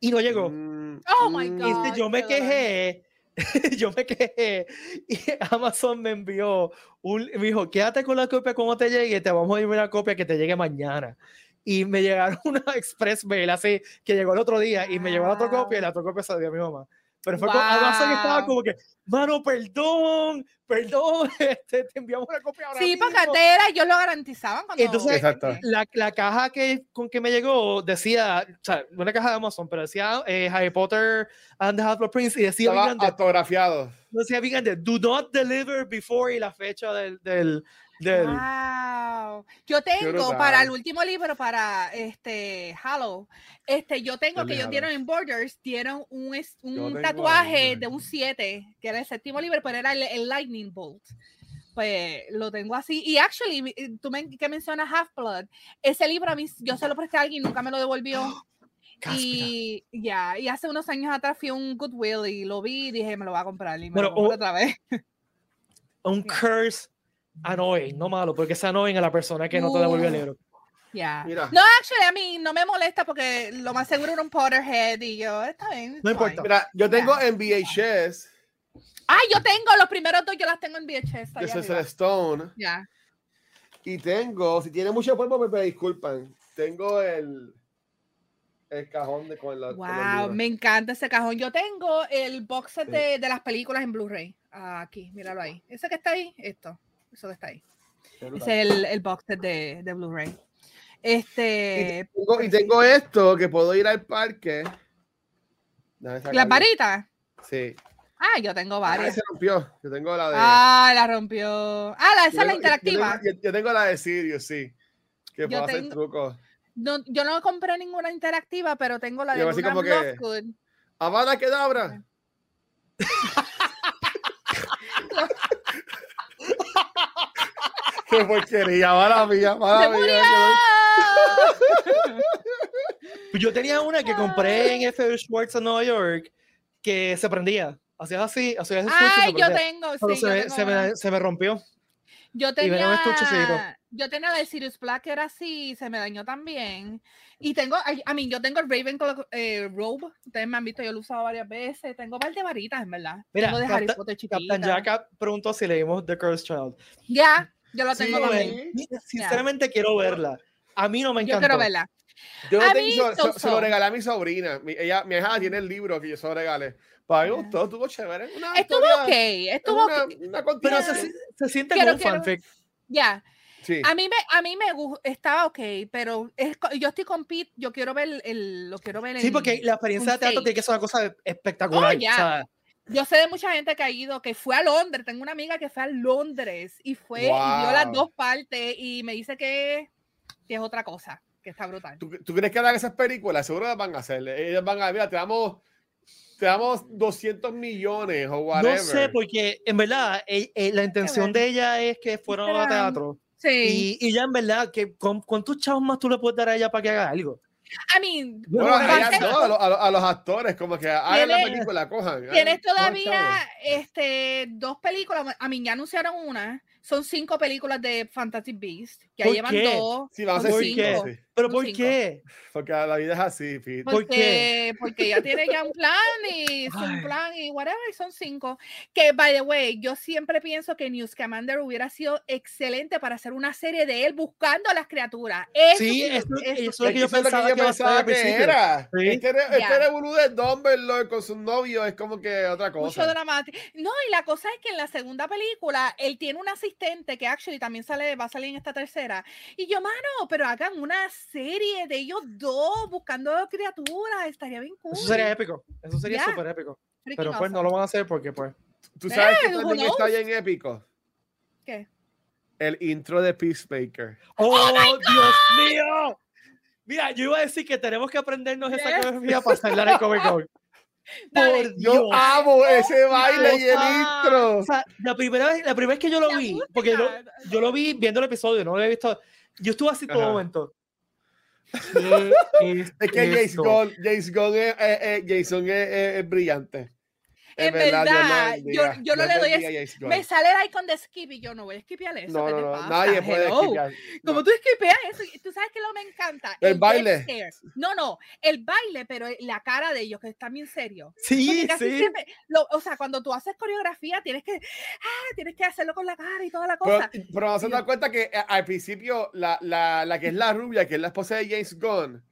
Y no llegó. Mm, Oh my mm. Y este, God, yo me quejé, yo me quejé y Amazon me envió un, me dijo, quédate con la copia cuando te llegue, te vamos a enviar una copia que te llegue mañana. Y me llegaron una express mail así, que llegó el otro día y me llegó la otra copia y la otra copia dio a mi mamá. Pero fue como, Amazon estaba Wow. como que, mano, perdón, perdón, este, te enviamos una copia ahora Sí, mismo". porque te era, ellos lo garantizaban cuando. Entonces, Exacto. La, la caja que, con que me llegó decía, o sea, una caja de Amazon, pero decía eh, Harry Potter and the Half-Blood Prince y decía, Estaba autografiado. decía bien grande, do not deliver before y la fecha del, del, del Wow. Yo tengo para el último libro, para este Hollow, este, yo tengo que ellos dieron en Borders, dieron un, un tatuaje de un 7, que era el séptimo libro, pero era el, el Lightning Bolt. Pues lo tengo así. Y actually, eh, tú me, que mencionas Half Blood, ese libro a mí, yo se lo presté a alguien, nunca me lo devolvió. Y ya, y hace unos años atrás fui a un Goodwill y lo vi y dije, me lo voy a comprar. Y me Pero, lo compré otra vez. un curse annoying, no malo, porque es annoying a la persona que no te devolvió el libro. Ya. Mira. No, actually, a mí no me molesta porque lo más seguro era un Potterhead y yo, está bien. No importa. Mira, yo tengo en VHS, Ah, yo tengo los primeros dos, yo las tengo en VHS. yo soy arriba. Stone, Ya. y tengo, si tiene mucho polvo, me, me disculpan, tengo el, el cajón de con la. Wow, me encanta ese cajón. Yo tengo el box set Sí. de, de las películas en Blu-ray. Aquí, míralo ahí. Ese que está ahí, esto. Eso está ahí. Ese es el, el box set de, de Blu-ray. Este. Tengo- y pues tengo esto que puedo ir al parque. Las varitas. Sí. Ah, yo tengo Ah, varias. se rompió. Yo tengo la de. Ah, la rompió. Ah, la, esa yo es la yo- interactiva. Yo, tengo, yo tengo la de Sirius, sí. Que Yo puedo hacer trucos. No, yo no compré ninguna interactiva, pero tengo la Y de así como que-. Avada Qué porquería, mala mía, mala ¡Se mía. murió! Yo tenía una que compré en F. Schwartz en Nueva York que se prendía. Hacías así, hacías se Ay, yo prendía. tengo, sí, se, yo me, tengo se, me, se me rompió. Yo tenía, yo tenía la de Sirius Black que era así, se me dañó también. Y tengo, a mí, yo tengo el Ravenclaw eh, Robe. Ustedes me han visto, yo lo he usado varias veces. Tengo un par de varitas, en verdad. Mira, tengo de Harry Potter chiquita. Captain Jack preguntó si leímos The Cursed Child. Ya, yo lo tengo Sí, también. Sinceramente quiero verla. A mí no me Yo encantó. quiero verla. Yo A lo tengo- mí, se, se- so- se lo so. regalé a mi sobrina. Mi, ella, mi hija tiene el libro que yo se lo regalé. Para mí me gustó, estuvo chévere. Una Estuvo historia- ok, es estuvo una, Pero se, se siente Quiero- como un fanfic. Ya. Sí. A mí me, a mí me estaba ok, pero es, yo estoy con Pete, yo quiero ver el, el- lo quiero ver en, Sí, porque la experiencia de teatro tiene que ser una cosa espectacular. Oh, ya. o sea, Yo sé de mucha gente que ha ido, que fue a Londres. Tengo una amiga que fue a Londres y fue y vio las Wow. dos partes y me dice que, que es otra cosa, que está brutal. ¿Tú, tú crees que hagan esas películas? Seguro las van a hacer. Ellas van a, mira, te damos, te damos 200 millones o whatever. no sé, porque en verdad eh, eh, la intención de ella es que fueron a teatro. Sí. Y, y ya en verdad, que ¿con, ¿cuántos chavos más tú le puedes dar a ella para que haga algo? I mean, Bueno, a, va a ellas ser- no, a, lo- a lo- a los actores, como que hagan la película, cojan. Tienes todavía este, dos películas. A mí ya anunciaron una. Son cinco películas de Fantastic Beasts. Ya ¿Por llevan qué? dos. Sí, vamos a hacer ¿Por cinco. qué? ¿Pero por cinco. qué? Porque la vida es así, Pete. ¿Por Porque, porque ella tiene ya un plan y un plan y whatever, y son cinco. Que, by the way, yo siempre pienso que News Commander hubiera sido excelente para hacer una serie de él buscando a las criaturas. Eso Sí, eso- eso eso es lo que yo pensaba que al pensaba que principio. era. Sí. Este, re- este Ya. revolú de Dumbledore con su novio es como que otra Mucho cosa. dramático. No, y la cosa es que en la segunda película él tiene un asistente que actually también sale, va a salir en esta tercera. Y yo, mano, pero hagan una serie de ellos dos buscando criaturas, estaría bien cool. Eso sería épico. Eso sería Ya. súper épico. Freaking Pero pues no lo awesome. van a hacer porque pues... Tú sabes que Eh, who también está bien épico. ¿Qué? El intro de Peacemaker. ¡Oh, Dios mío! Mira, yo iba a decir que tenemos que aprendernos esa Yes. coreografía para hacerla en el Comic Con. Dale. Por Yo Dios. amo ese baile y el intro. O sea, la primera vez, la primera vez que yo lo La vi, porque yo, música. yo lo vi viendo el episodio, no lo había visto. Yo estuve así todo Ajá. momento. ¿Qué es, Es que esto? Gunn, Jason es, es- es brillante. En verdad, lo yo- bendiga, yo no Dios le doy es-. Me sale el icon de skip y yo no voy a skipear eso. No, ¿qué no, no, nadie puede esquivar. Como No. tú esquipeas eso, tú sabes que lo me encanta. El death baile. No, no, el baile, pero la cara de ellos, que están bien serios. Sí, sí. siempre, lo- o sea, cuando tú haces coreografía, tienes que, ah, tienes que hacerlo con la cara y toda la Pero, cosa. pero vamos a dar cuenta que a- al principio la, la, la que es la rubia, que es la esposa de James Gunn,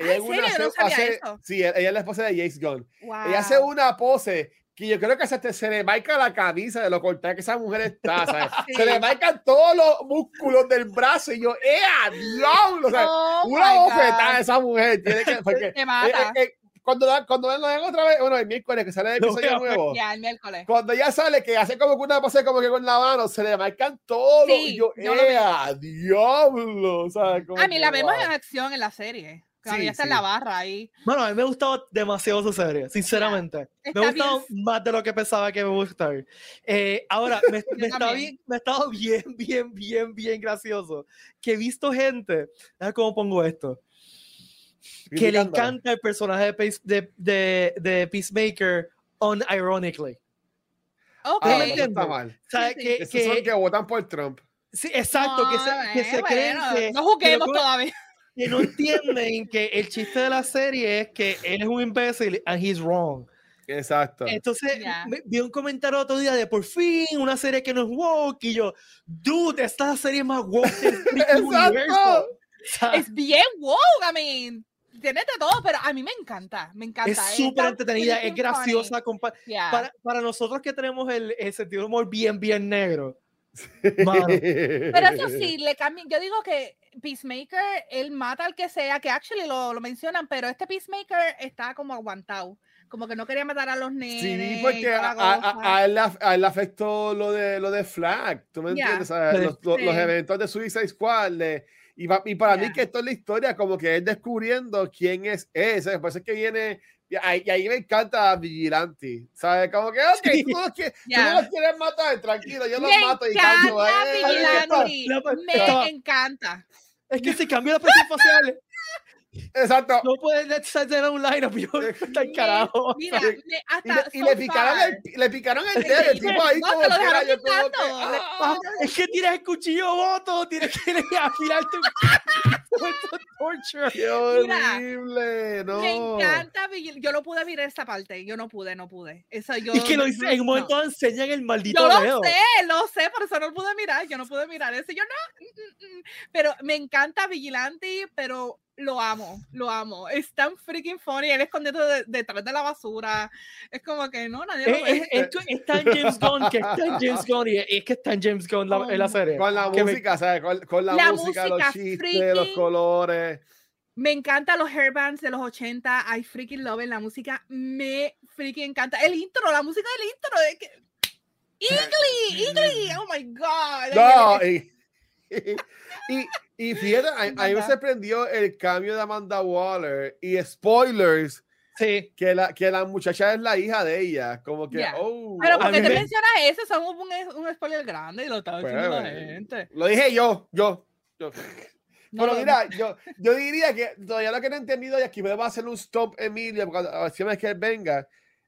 Ah, ella ¿en en una serio? Yo no hace- eso. sí, ella es la esposa de James Gunn. Wow. Ella hace una pose que yo creo que se, se le marca la camisa de lo cortada que esa mujer está, ¿sabes? Se le marcan todos los músculos del brazo y yo, ¡ea, diablo! O sea, Oh una bofetada esa mujer tiene que... Porque, Te mata. eh, eh, eh, cuando, cuando lo ven otra vez, bueno, el miércoles que sale el episodio veo, nuevo, Ya, el miércoles. cuando ella sale, que hace como que una pose como que con la mano, se le marcan todo. Sí, y yo. ¡ea, diablo! ¿sabes? Como A mí que, la vemos en acción en la serie. Cuando Sí, ella está en sí. la barra ahí. Bueno, a mí me ha gustado demasiado su serie, sinceramente. Está me ha gustado bien. más de lo que pensaba que me iba a gustar. Eh, ahora, me, me está bien, me ha estado bien, bien, bien, bien gracioso. Que he visto gente, a ver cómo pongo esto, que le encanta el personaje de, Pace- de, de, de Peacemaker unironically. Ok. Ah, entiendes? está mal. O sea, Sí, sí. que, Esos que- son que votan por Trump. sí, exacto, que se, que se Ah, creen bueno, que, No que juguemos lo todavía. Que no entienden que el chiste de la serie es que él es un imbécil and he's wrong. Exacto. Entonces, me- vi un comentario otro día de por fin una serie que no es woke y yo, dude, esta serie es más woke del universo. Es bien wow, I mean. Tiene de todo, pero a mí me encanta. Me encanta. es súper entretenida, es graciosa. Yeah. Para, para nosotros que tenemos el, el sentido de humor bien, bien negro. Mano. Pero eso sí, le cambian. Yo digo que Peacemaker, él mata al que sea, que actually lo, lo mencionan, pero este Peacemaker está como aguantado. Como que no quería matar a los nenes. Sí, porque a, a- a él, a él afectó lo de, lo de Flag, ¿tú me Ya. entiendes? O sea, Sí. los, los- los Sí. eventos de Suicide Squad. de- y, pa- y para mí Ya. que esto es la historia, como que es descubriendo quién es ese. Por eso es que viene... Y ahí, y ahí me encanta Vigilante, ¿sabes? Como que, ok, Sí. tú, no los quieres, tú Ya. no los quieres matar, tranquilo, yo los Me mato y encanta canto. eh, Vigilante. la- Me encanta. Es que se cambió la presión facial. Exacto. No puedes tener un line-up. Yo, está carajo. Mira, Y, hasta le, y le picaron el, le picaron el dedo, el tipo ahí No, como lo que dejaron era, yo como que, ah. Es que tienes el cuchillo voto, tienes que afilarte. torture. ¡Qué Mira, horrible! No. Me encanta, Vigil- yo no pude mirar esa parte, yo no pude, no pude. Eso yo. Y que lo no- hice, en un no. momento enseñan el maldito Yo dedo. lo sé, lo sé, por eso no pude mirar, yo no pude mirar eso, yo no, mm, mm, mm. pero me encanta Vigilante, pero lo amo, lo amo, es tan freaking funny, él escondido de- detrás de la basura, es como que no, nadie lo Es, ve. es, es está en James Gunn, que está en James Gunn, y es que está en James Gunn la, en la serie. Con la Que me- música, ¿sabes? Con, con la, La música, música los chistes, los freaking- colores. Me encanta los hairbands de los 80, I freaking love it, la música me freaking encanta, el intro, la música del intro, es que... Eagly, Eagly, oh my god. No, y, y, y fíjate, a, a mí me sorprendió el cambio de Amanda Waller y spoilers, Sí, que la, que la muchacha es la hija de ella. Como que, Ya. oh, Pero ¿por A qué mí te me- mencionas eso? Son un, un spoiler grande y lo estaba diciendo la Pues, gente. Lo dije yo, yo. yo. No Pero mira, yo, yo diría que todavía lo que no he entendido y aquí me va a hacer un stop, Emilia, cuando a ver si es que él venga,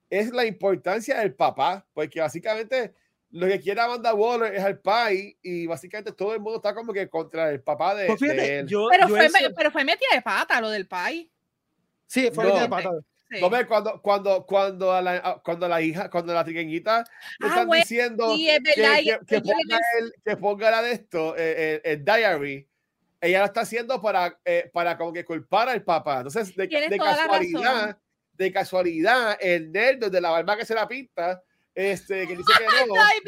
es la importancia del papá, porque básicamente lo que quiere Amanda Waller es el pai y básicamente todo el mundo está como que contra el papá de, pues de fíjate, él. yo, Pero yo fue, eso- pero fue metida de pata lo del pai. sí, fue No. de pata. Sí. No cuando, cuando, cuando, a la, a- cuando la hija, cuando la trigueñita le Ah, están bueno, diciendo sí, es que, verdad, que, que le ponga el, que ponga la de esto, eh, el, el diary, ella lo está haciendo para, eh, para como que culpar al papá. Entonces, de, de casualidad, de casualidad, el nerd de la barba que se la pinta, este, que dice que no, él,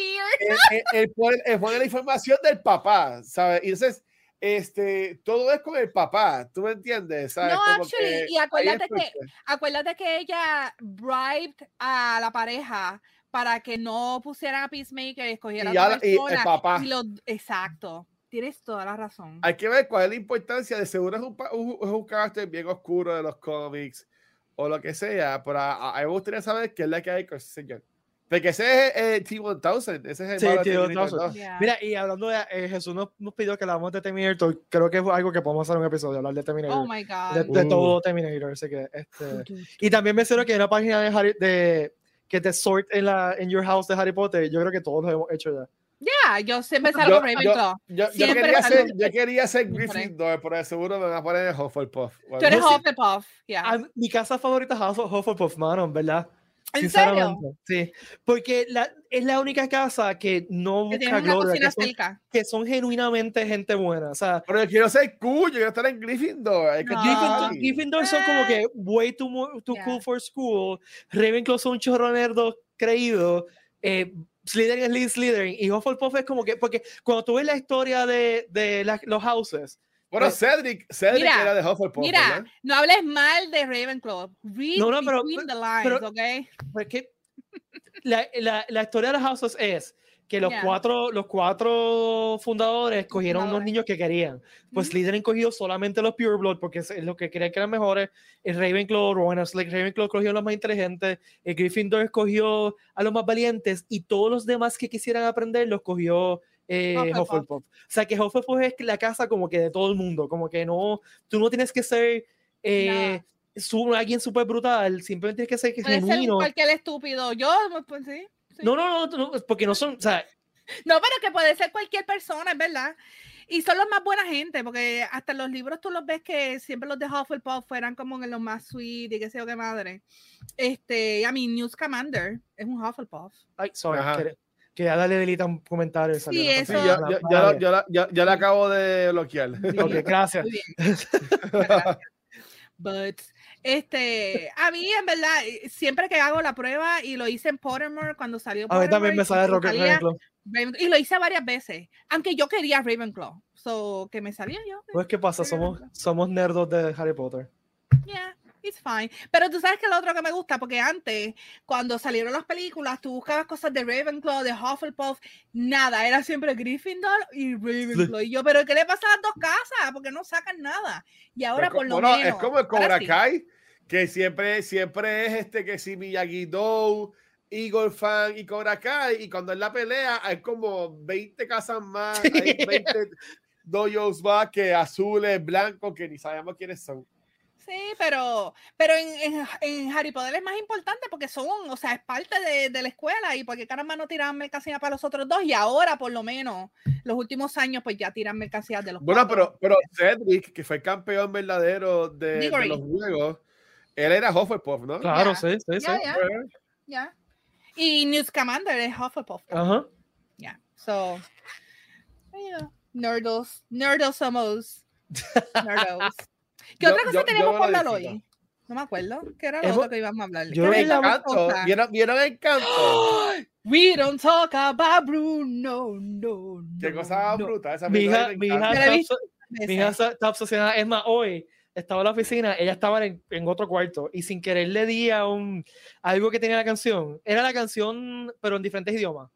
él- él pone, él pone la información del papá, ¿sabes? Y entonces, este, todo es con el papá, ¿tú me entiendes? ¿Sabes? No, Como actually, que y acuérdate que-. Acuérdate que ella bribed a la pareja para que no pusieran a Peacemaker y escogieran Y a ya la- y el papá. y lo- exacto. Tienes toda la razón. Hay que ver cuál es la importancia. De seguro es un, un, un carácter bien oscuro de los cómics o lo que sea. Pero a, a mí me gustaría saber qué es la que hay con ese señor. Porque ese es el T-1000. Ese es el Sí, malo de T-1000. Terminator 2. Yeah. Mira, y hablando de eh, Jesús nos, nos pidió que hablamos de Terminator, creo que es algo que podemos hacer un episodio, hablar de Terminator. oh my de, God. de Uh. todo Terminator, así que este... Y también menciono que hay una página de, Harry, de que te sort en la en your house de Harry Potter. Yo creo que todos lo hemos hecho ya. Yeah, yo siempre salgo Yo- Ravenclaw. Yo, yo Siempre quería salgo- ser, yo quería ser. Gryffindor, pero de seguro me van a poner Hufflepuff. Tú eres. Hufflepuff. Yeah. A- mi casa favorita es Huff- Hufflepuff, mano, ¿verdad? ¿En serio? Sí, porque la, es la única casa que no busca gloria, que son, que son genuinamente gente buena. O sea, Pero yo quiero ser cool, yo quiero estar en Gryffindor. Que No. Gryffindor. Gryffindor son como que way too, too Yeah. cool for school. Ravenclaw son un chorro nerdo creído. Eh, Slytherin es Slytherin. Y Hufflepuff es como que, porque cuando tú ves la historia de, de la- los houses, Bueno, Pues- Cedric, Cedric Mira, era de Hufflepuff. Mira, ¿verdad? no hables mal de Ravenclaw. Read No, no, pero- between the lines, pero- ¿ok? porque la, la, la historia de los houses es que los Yeah. cuatro los cuatro fundadores cogieron unos Fundadores. niños que querían. Pues Ujú. Slytherin cogió solamente los Pureblood porque es lo que creían que eran mejores. El Ravenclaw, bueno, Slytherin- Ravenclaw cogió a los más inteligentes. El Gryffindor escogió a los más valientes y todos los demás que quisieran aprender los cogió eh, Hufflepuff. Hufflepuff. O sea que Hufflepuff es la casa como que de todo el mundo, como que no, tú no tienes que ser eh, su- alguien súper brutal, simplemente tienes que ser Puede ser cualquier estúpido. Yo, pues sí. sí. No, no, no, no, porque no son, o sea, No, pero que puede ser cualquier persona, es verdad. Y son los más buena gente, porque hasta los libros tú los ves que siempre los de Hufflepuff fueran como en los más sweet y qué sé yo qué madre. Este, a mí, News Commander es un Hufflepuff. ay, sorry. Que, ya dale delita un comentario. y salió Sí, una Sí, eso- ya, ya, ya, la- ya la- ya- ya la acabo de bloquear. Ok, gracias. Muy bien. Gracias. But, este, a mí en verdad, eh, siempre que hago la prueba y lo hice en Pottermore cuando salió A mí también Pottermore me sale Rocket salía Ravenclaw. Ravenclaw, y lo hice varias veces, aunque yo quería Ravenclaw, so que me salía yo. Pues, ¿qué pasa? Somos, somos nerdos de Harry Potter. Yeah, it's fine. Pero tú sabes que lo otro que me gusta, porque antes, cuando salieron las películas, tú buscabas cosas de Ravenclaw, de Hufflepuff, nada, era siempre Gryffindor y Ravenclaw. Y yo, ¿pero qué le pasa a las dos casas? Porque no sacan nada. Y ahora Pero por lo bueno, menos. es como el Cobra sí. Kai, que siempre, siempre es este que si Miyagi-Do, Eagle Fan y Cobra Kai, y cuando es la pelea hay como 20 casas más, hay 20 dojos más que azules, blancos, que ni sabemos quiénes son. Sí, pero, pero en, en, en Harry Potter es más importante porque son, o sea, es parte de, de la escuela y porque caramba no tiraban mercancía para los otros dos y ahora por lo menos los últimos años pues ya tiran mercancías de los Bueno, cuatro. pero, pero Cedric, que fue el campeón verdadero de, los juegos, él era Hufflepuff, ¿no? Claro, sí, sí, sí. Ya. Y Newt Scamander es Hufflepuff. Ajá. Ya, so, yeah. nerdos, nerdos somos, nerdos. ¿Qué Yo- otra cosa yo- teníamos yo por hablar hoy? No me acuerdo. ¿Qué era lo Hemos- otro que íbamos a hablar? yo ¿Qué vi la Encanto. cosa? ¿Vieron, ¿Vieron Encanto? We don't talk about Bruno, no, Qué no, cosa no. bruta. Esa Mi hija, mi hija está mi hija está está obsesionada. Es más, hoy estaba en la oficina, ella estaba en, en otro cuarto y sin querer le di a un algo que tenía la canción. Era la canción, pero en diferentes idiomas.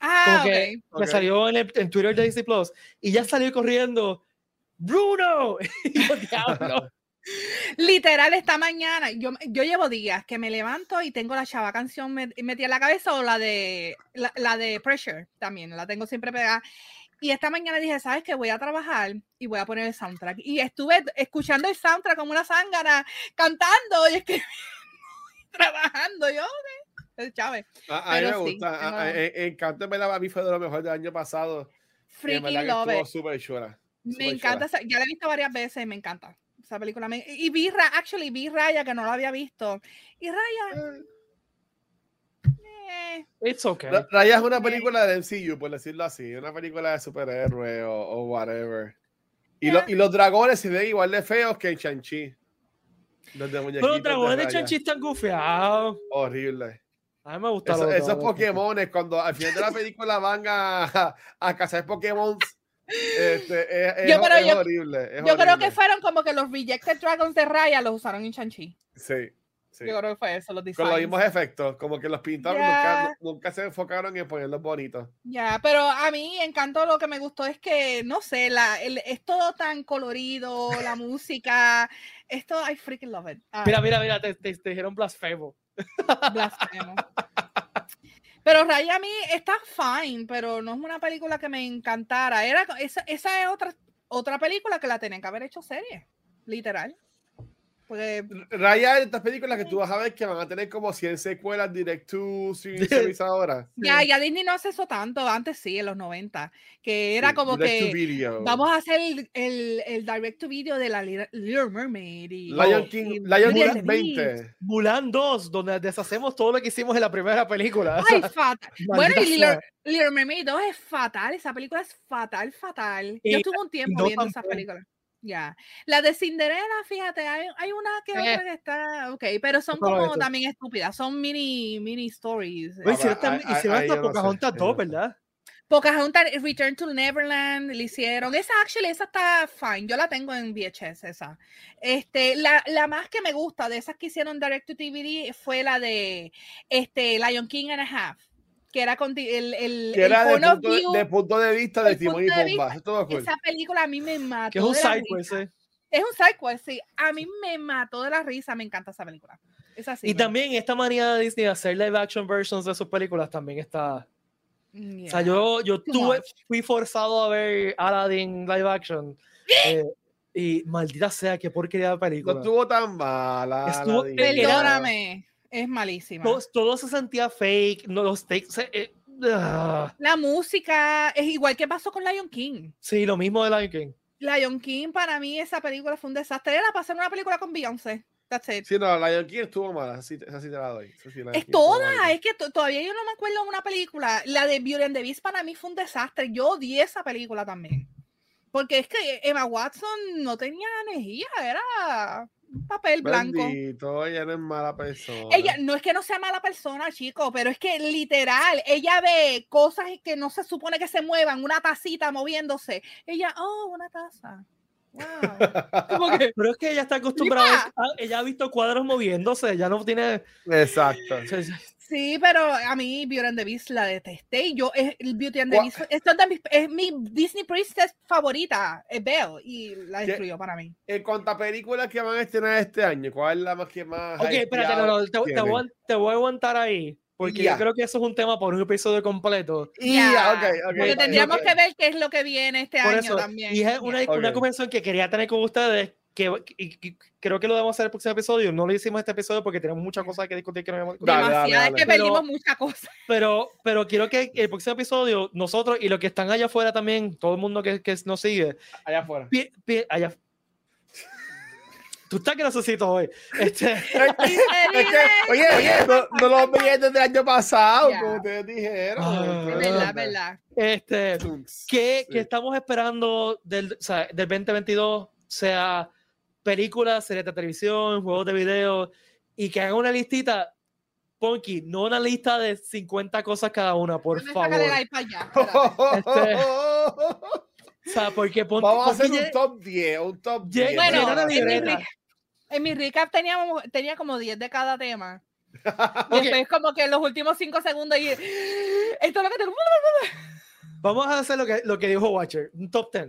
Ah, Como ok. que ok. me salió en, el, en Twitter de Disney Plus y ya salió corriendo. ¡Bruno! Y yo, diablo. Literal, esta mañana, yo, yo llevo días que me levanto y tengo la chava canción met- metida en la cabeza o la de la, la de Pressure también, la tengo siempre pegada. Y esta mañana dije, ¿sabes qué? Voy a trabajar y voy a poner el soundtrack. Y estuve escuchando el soundtrack como una zángana, cantando y escribiendo, y trabajando. Yo, es Chávez. A, a mí me sí, gusta. A- tengo- a- en- en verdad, a mí fue de lo mejor del año pasado. Freaking que love estuvo it. súper chula. Me encanta, esa- ya la he visto varias veces, me encanta esa película. me- y vi, actually, vi Raya, que no la había visto. Y Raya, eh, It's okay. Ra- Raya es una Eh. película del MCU, por decirlo así. Una película de superhéroe o, o whatever. Y, lo- Yeah. y los dragones se ven igual de feos que en Shang-Chi. Los de Pero los dragones de Raya. Chanchi están gufiados. Horrible. A mí me gusta Eso- esos Pokémones, cuando al final de la película van a, a, cazar Pokémon, este, es, es- Yo creo- es yo- horrible. es yo creo que horrible. fueron como que los Rejected Dragons de Raya los usaron en Shang-Chi. Sí, sí. Yo creo que fue eso, los Con designs. los mismos efectos, como que los pintaron, Ya. nunca, nunca se enfocaron en ponerlos bonitos. Ya, pero a mí Encanto lo que me gustó es que, no sé, la, el- es todo tan colorido, la música, esto, I freaking love it. Ah, Mira, mira, mira, te, te- te dijeron blasfemo. blasfemo. Pero Raya a mí está fine, pero no es una película que me encantara. Era, esa, esa es otra, otra película que la tenían que haber hecho serie, literal. Porque Raya, estas películas que tú vas a ver que van a tener como 100 secuelas direct to service ahora. ya, ya Disney no hace eso tanto, antes sí, en los 90, que era Sí, como que video. vamos a hacer el, el, el direct to video de la Little, Mermaid. Y, Lion y King, Beauty Lion King Beast. 20. Mulan 2, donde deshacemos todo lo que hicimos en la primera película. Ay, fatal. Bueno, y Little. Little Mermaid 2 es fatal. Esa película es fatal, fatal. Y Yo estuve un tiempo dos viendo esas películas. Ya. La de Cinderella, fíjate, hay, hay una que Eh. otra que está. Ok, pero son como también estúpidas. Son mini, mini stories. Oye, Ah, hicieron, hasta Pocahontas ahí 2, no sé. ¿verdad? Pocahontas, Return to Neverland, le hicieron. Esa, actually, esa está fine. Yo la tengo en VHS, esa. Este, la, la más que me gusta de esas que hicieron Direct to DVD fue la de este, Lion King and a Half, que era con el, el, Que el era de point of punto de, view. de punto de vista de el Timón y de Pumba. Esa película a mí me mató. Que es un de risa. ese. Es un side sí. A mí me mató de la risa. Me encanta esa película. Es así. Y también esta manía de Disney de hacer live action versions de sus películas también está. Mm, O sea, yeah. yo, yo tuve, much. fui forzado a ver Aladdin live action. eh, y maldita sea, qué porquería de No película. estuvo tan mala. Estuvo- Aladdin. era- Perdóname. Es malísima. todo, todo se sentía fake, no, los takes. eh, ah. La música es igual que pasó con Lion King. sí, lo mismo de Lion King. Lion King, para mí, esa película fue un desastre. Era para hacer una película con Beyoncé. That's it. Sí, no, Lion King estuvo mala. Esa sí, esa sí te la doy. Sí, Es King toda, es que to- todavía yo no me acuerdo de una película. La de Beauty and the Beast para mí fue un desastre. Yo odié esa película también. Porque es que Emma Watson no tenía energía, era papel blanco. Bendito, ella no es mala persona. Ella no es que no sea mala persona, chico, pero es que literal, ella ve cosas que no se supone que se muevan, una tacita moviéndose. Ella, oh, una taza. Wow. Como que, Pero es que ella está acostumbrada, a- ella ha visto cuadros moviéndose, ya no tiene. Exacto. Sí, pero a mí Beauty and the Beast la detesté. y Yo, es, el Beauty and the Beast es, mis- es mi Disney Princess favorita, es Belle, y la ¿Qué? destruyó para mí. En cuanto a películas que van a estrenar este año, ¿cuál es la más que más? Ok, espérate, no, no, te, te voy, a- te voy a aguantar ahí, porque Ya. yo creo que eso es un tema por un episodio completo. Y Ya, ya, ok, ok. Porque tendríamos ok. que ver qué es lo que viene este Por año eso, también. y es una, una Ok. conversación que quería tener con ustedes, que, y- y creo que lo debemos hacer el próximo episodio. No lo hicimos este episodio porque tenemos muchas cosas que discutir que no habíamos discutido. Dale, dale, es dale. que Pero- perdimos muchas cosas. Pero, pero quiero que el próximo episodio, nosotros y los que están allá afuera también, todo el mundo que, que nos sigue, Allá afuera. pi- pi- allá. Tú estás que necesito hoy. Este, Es que, oye, oye, no, no lo veía desde el año pasado, Ya. como ustedes dijeron. Ah. Es verdad, verdad. este, ¿qué, Sí. qué estamos esperando del, o sea, del 2022? Sea películas, series de televisión, juegos de video, y que hagan una listita, Ponky, no una lista de 50 cosas cada una, por Déjame favor. el iPad ya, espérate. O sea, porque Ponky, Vamos a hacer un top 10, un top Lle- 10. Llena Bueno, en mi, libreta. re- en mi recap teníamos, tenía como 10 de cada tema. Y Ok. después como que en los últimos 5 segundos y esto es lo que tengo. Vamos a hacer lo que, lo que dijo Watcher, un top 10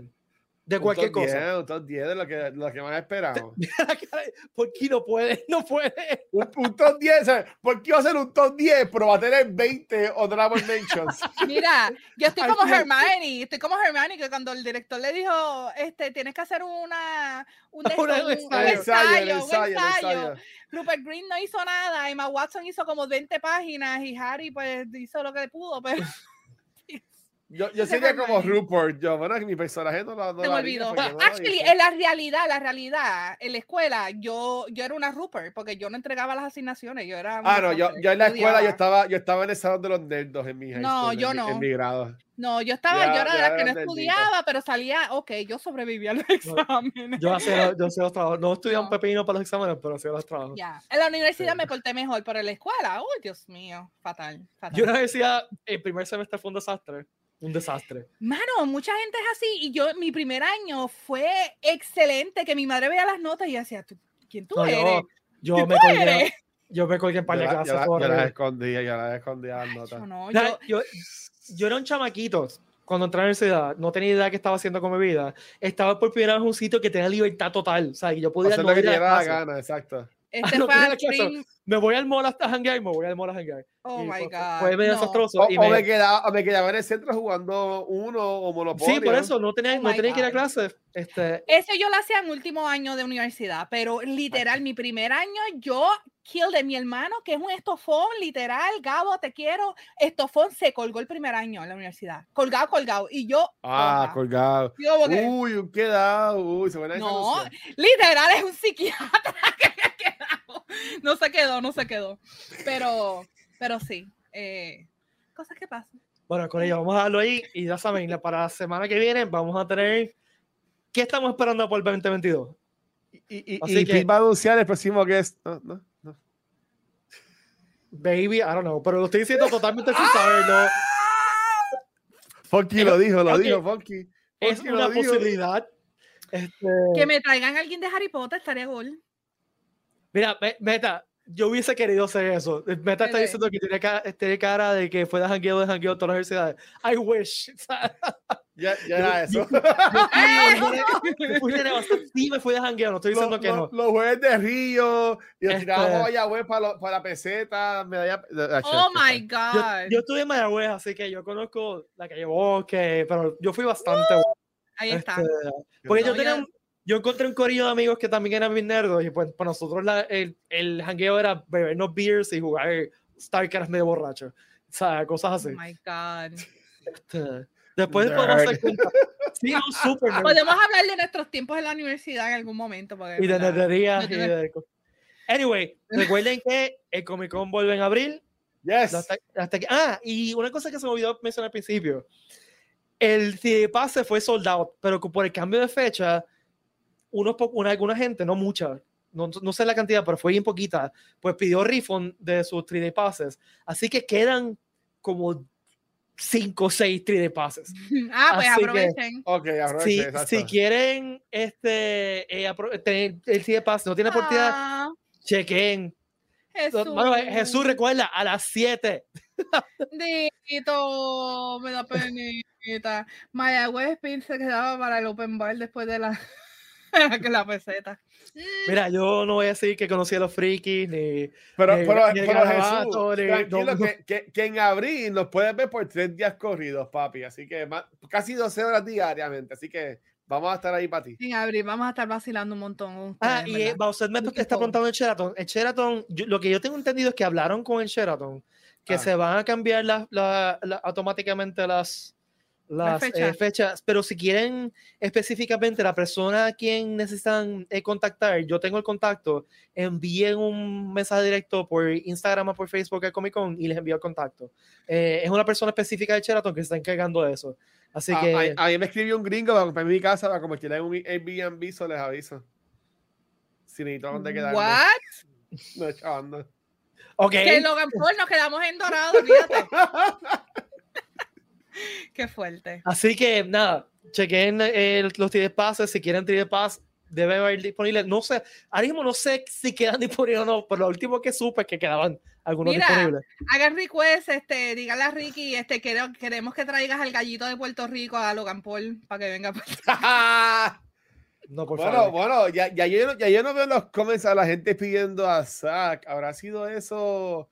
de Un cualquier top cosa. 10, un top 10 de lo que, de lo que más esperamos. Porque no puede, no puede. Un, un top 10, ¿sabes? ¿Por qué va a ser un top 10? Pero va a tener 20 honorable mentions. Mira, yo estoy como Hermione, estoy como Hermione que cuando el director le dijo, este, tienes que hacer una un, de un un- un ensayo. Un ensayo, ensayo. ensayo. Rupert Green no hizo nada, Emma Watson hizo como 20 páginas y Harry pues hizo lo que pudo, pero Yo, yo sería como. Rupert. Yo, bueno, mi personaje no lo no se me olvidó. no Actually, en la realidad, la realidad, en la escuela, yo, yo era una Rupert porque yo no entregaba las asignaciones, yo era Ah, no, yo, yo en la escuela yo estudiaba. estaba, yo estaba en el salón de los nerdos en mi high No, school, en yo mi- no. En mi grado. No, yo estaba, Ya- yo era de las que no estudiaba, pero salía, ok, yo sobrevivía a los exámenes. Yo hacía, yo hacía los trabajos. No estudié un No. pepino para los exámenes, pero hacía los trabajos. Ya, en la universidad Sí. me porté mejor, pero en la escuela, uy, Dios mío, fatal, fatal. Yo una vez decía, el primer semestre fue un desastre. Un desastre. Mano, mucha gente es así y yo, mi primer año fue excelente, que mi madre veía las notas y decía, "¿Tú- ¿quién tú No, eres? yo, yo ¿Quién me tú colgué, eres? yo me colgué en par de la- clases. yo la- yo las escondía, yo las escondía las notas. Yo no, Ya, yo, yo, yo era un chamaquito cuando entré a la universidad, no tenía idea qué estaba haciendo con mi vida. Estaba por primera vez en un sitio que tenía libertad total. O sea, que yo podía Hacer no lo que te la la gana, exacto. Este no fue al Me voy al mall hasta janguear y me voy al mall a janguear. oh Y my fue- god. Fue medio no. desastroso. O, y o me- me quedaba, o me quedaba en el centro jugando uno o Monopoly. sí, por eso no tenía, Oh no tenía que ir a clase. Este, Eso yo lo hacía en último año de universidad, pero literal, mi primer año yo kill de mi hermano, que es un estofón, literal, Gabo, te quiero, estofón se colgó el primer año en la universidad, colgado, colgado, y yo, Ah, colgado. Yo Uy, un quedado. Uy, se buena esa No, literal es un psiquiatra que. No se quedó, no se quedó, pero, pero sí, eh, cosas que pasan. bueno, con ello vamos a darlo ahí. Y ya saben, la- para la semana que viene vamos a tener. ¿Qué estamos esperando por el 2022? Y, y, Así y que- Pete va a anunciar el próximo guest. No, no, no. Baby, I don't know, pero lo estoy diciendo totalmente sin saberlo. Funky lo dijo, lo dijo, Funky. Es una posibilidad. Este, Que me traigan a alguien de Harry Potter estaría cool. Mira, Me- Meta, yo hubiese querido hacer eso. Meta está diciendo que tiene cara, tiene cara de que fue de jangueo de jangueo todas las universidades. I wish. Ya, ya era Yo- eso. yo fui de negocio, sí me fui de jangueo, no estoy diciendo Los- que los- no. Los jueves de Río y nos Este- tirábamos allá, güey, para, lo- para la peseta, medalla. Oh my Yo, God. yo estuve en Mayagüez, así que yo conozco la calle Bosque, pero yo fui bastante bueno. Ahí está. Este, porque yo tenía yo- encontré un corillo de amigos que también eran bien nerdos y pues para nosotros la- el, el jangueo era bebernos beers y jugar StarCraft medio borracho. O sea, cosas Oh así. my God. Este, después podemos hacer cuenta. Sí, un super. Podemos hablar de nuestros tiempos en la universidad en algún momento. Porque, Y de ¿verdad? nerderías No de... Anyway, recuerden que el Comic Con vuelve en abril. Yes. Hasta, hasta que, ah, y una cosa que se me olvidó mencionar al principio. El CD Pass se fue sold out, pero por el cambio de fecha, unos po- una, alguna gente, no mucha, no, no sé la cantidad, pero fue bien poquita, pues pidió refund de sus 3D passes. Así que quedan como 5 o 6 3D passes. Ah, pues Así que- aprovechen. Ok, aproveche, Si, si quieren este, eh, tener el 3D pass, no tiene oportunidad, Ah, chequen. Jesús. Eh, Jesús, recuerda, a las 7. Dito, me da penita. Mayagüez Pin se quedaba para el open bar después de la, que la peseta. Mira, yo no voy a decir que conocí a los frikis, ni... Pero, ni- pero, ni pero Jesús, ni- tranquilo, no. Que, que, que en abril nos puedes ver por tres días corridos, papi. Así que más- casi 12 horas diariamente. Así que Vamos a estar ahí para ti. En abril vamos a estar vacilando un montón. con Ah, y eh, Bowser me está preguntando el Sheraton. El Sheraton, yo- lo que yo tengo entendido es que hablaron con el Sheraton, que Ah. se van a cambiar las- la- la- automáticamente las, las eh, fechas. fechas, pero si quieren específicamente la persona a quien necesitan eh, contactar, yo tengo el contacto, envíen un mensaje directo por Instagram o por Facebook a Comic Con y les envío el contacto. Eh, es una persona específica de Sheraton que se está encargando de eso. Así A, que... a- a mí me escribió un gringo para comprar mi casa para convertirla en un Airbnb, so les aviso. Si necesito dónde quedarme. What? No, chaval, no. ok. Que Logan Paul nos quedamos en dorado, fíjate. Qué fuerte. Así que nada, chequen eh, los 3D Passes. Si quieren 3D Pass, debe haber disponible. No sé, ahora mismo no sé si quedan disponibles o no, pero lo último que supe es que quedaban algunos Mira. disponibles. Hagan request, este, díganle a Ricky, este, queremos, queremos que traigas al gallito de Puerto Rico a Logan Paul para que venga. No, por bueno, favor. bueno, ya, ya, yo, no- ya yo no veo en los comments a la gente pidiendo a Zack. ¿Habrá sido eso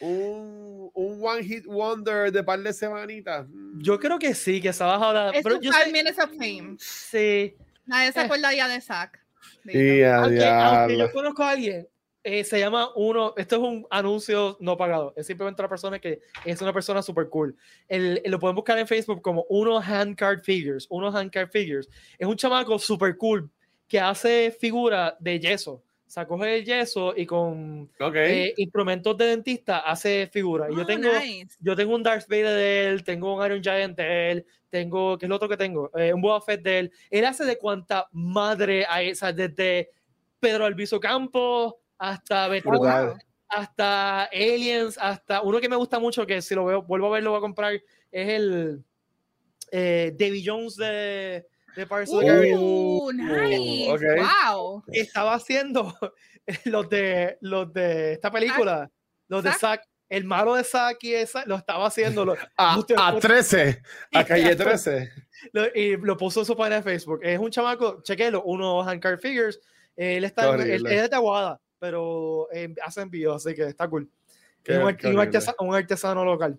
un, un one hit wonder de par de semanitas? Mm. Yo creo que sí, que se ha bajado. Es Pero yo sé- minutes of fame. sí. Nadie se Eh. acuerda ya de Zack. Y a Aunque, aunque diablo. yo conozco a alguien, eh, se llama uno, esto es un anuncio no pagado, es simplemente una persona que es una persona super cool. El, lo pueden buscar en Facebook como uno handcard figures, uno handcard figures. Es un chamaco super cool que hace figura de yeso. O sea, coge el yeso y con Ok. eh, instrumentos de dentista hace figura. Y yo Oh, tengo, nice. yo tengo un Darth Vader de él, tengo un Iron Giant de él, tengo, ¿qué es lo otro que tengo? Eh, un Boba Fett de él. Él hace de cuanta madre hay, o sea, desde Pedro Albizu Campos hasta. Wow. hasta Aliens, hasta uno que me gusta mucho, que si lo veo, vuelvo a ver, lo voy a comprar, es el eh, Davy Jones de, de Pirates of the Caribbean. Uh, nice. ok. Wow. Estaba haciendo los de, los de esta película, los de Zack. Zack, el malo de Zack y esa, lo estaba haciendo. Lo, A, Usted- a 13. A calle 13. lo- y lo puso en su página de Facebook. Es un chamaco, chequelo, uno handcard figures. Él está él, él es de Aguada, pero eh, hace envíos, así que está cool. Qué- y un, qué y un horrible. artesa- un artesano local.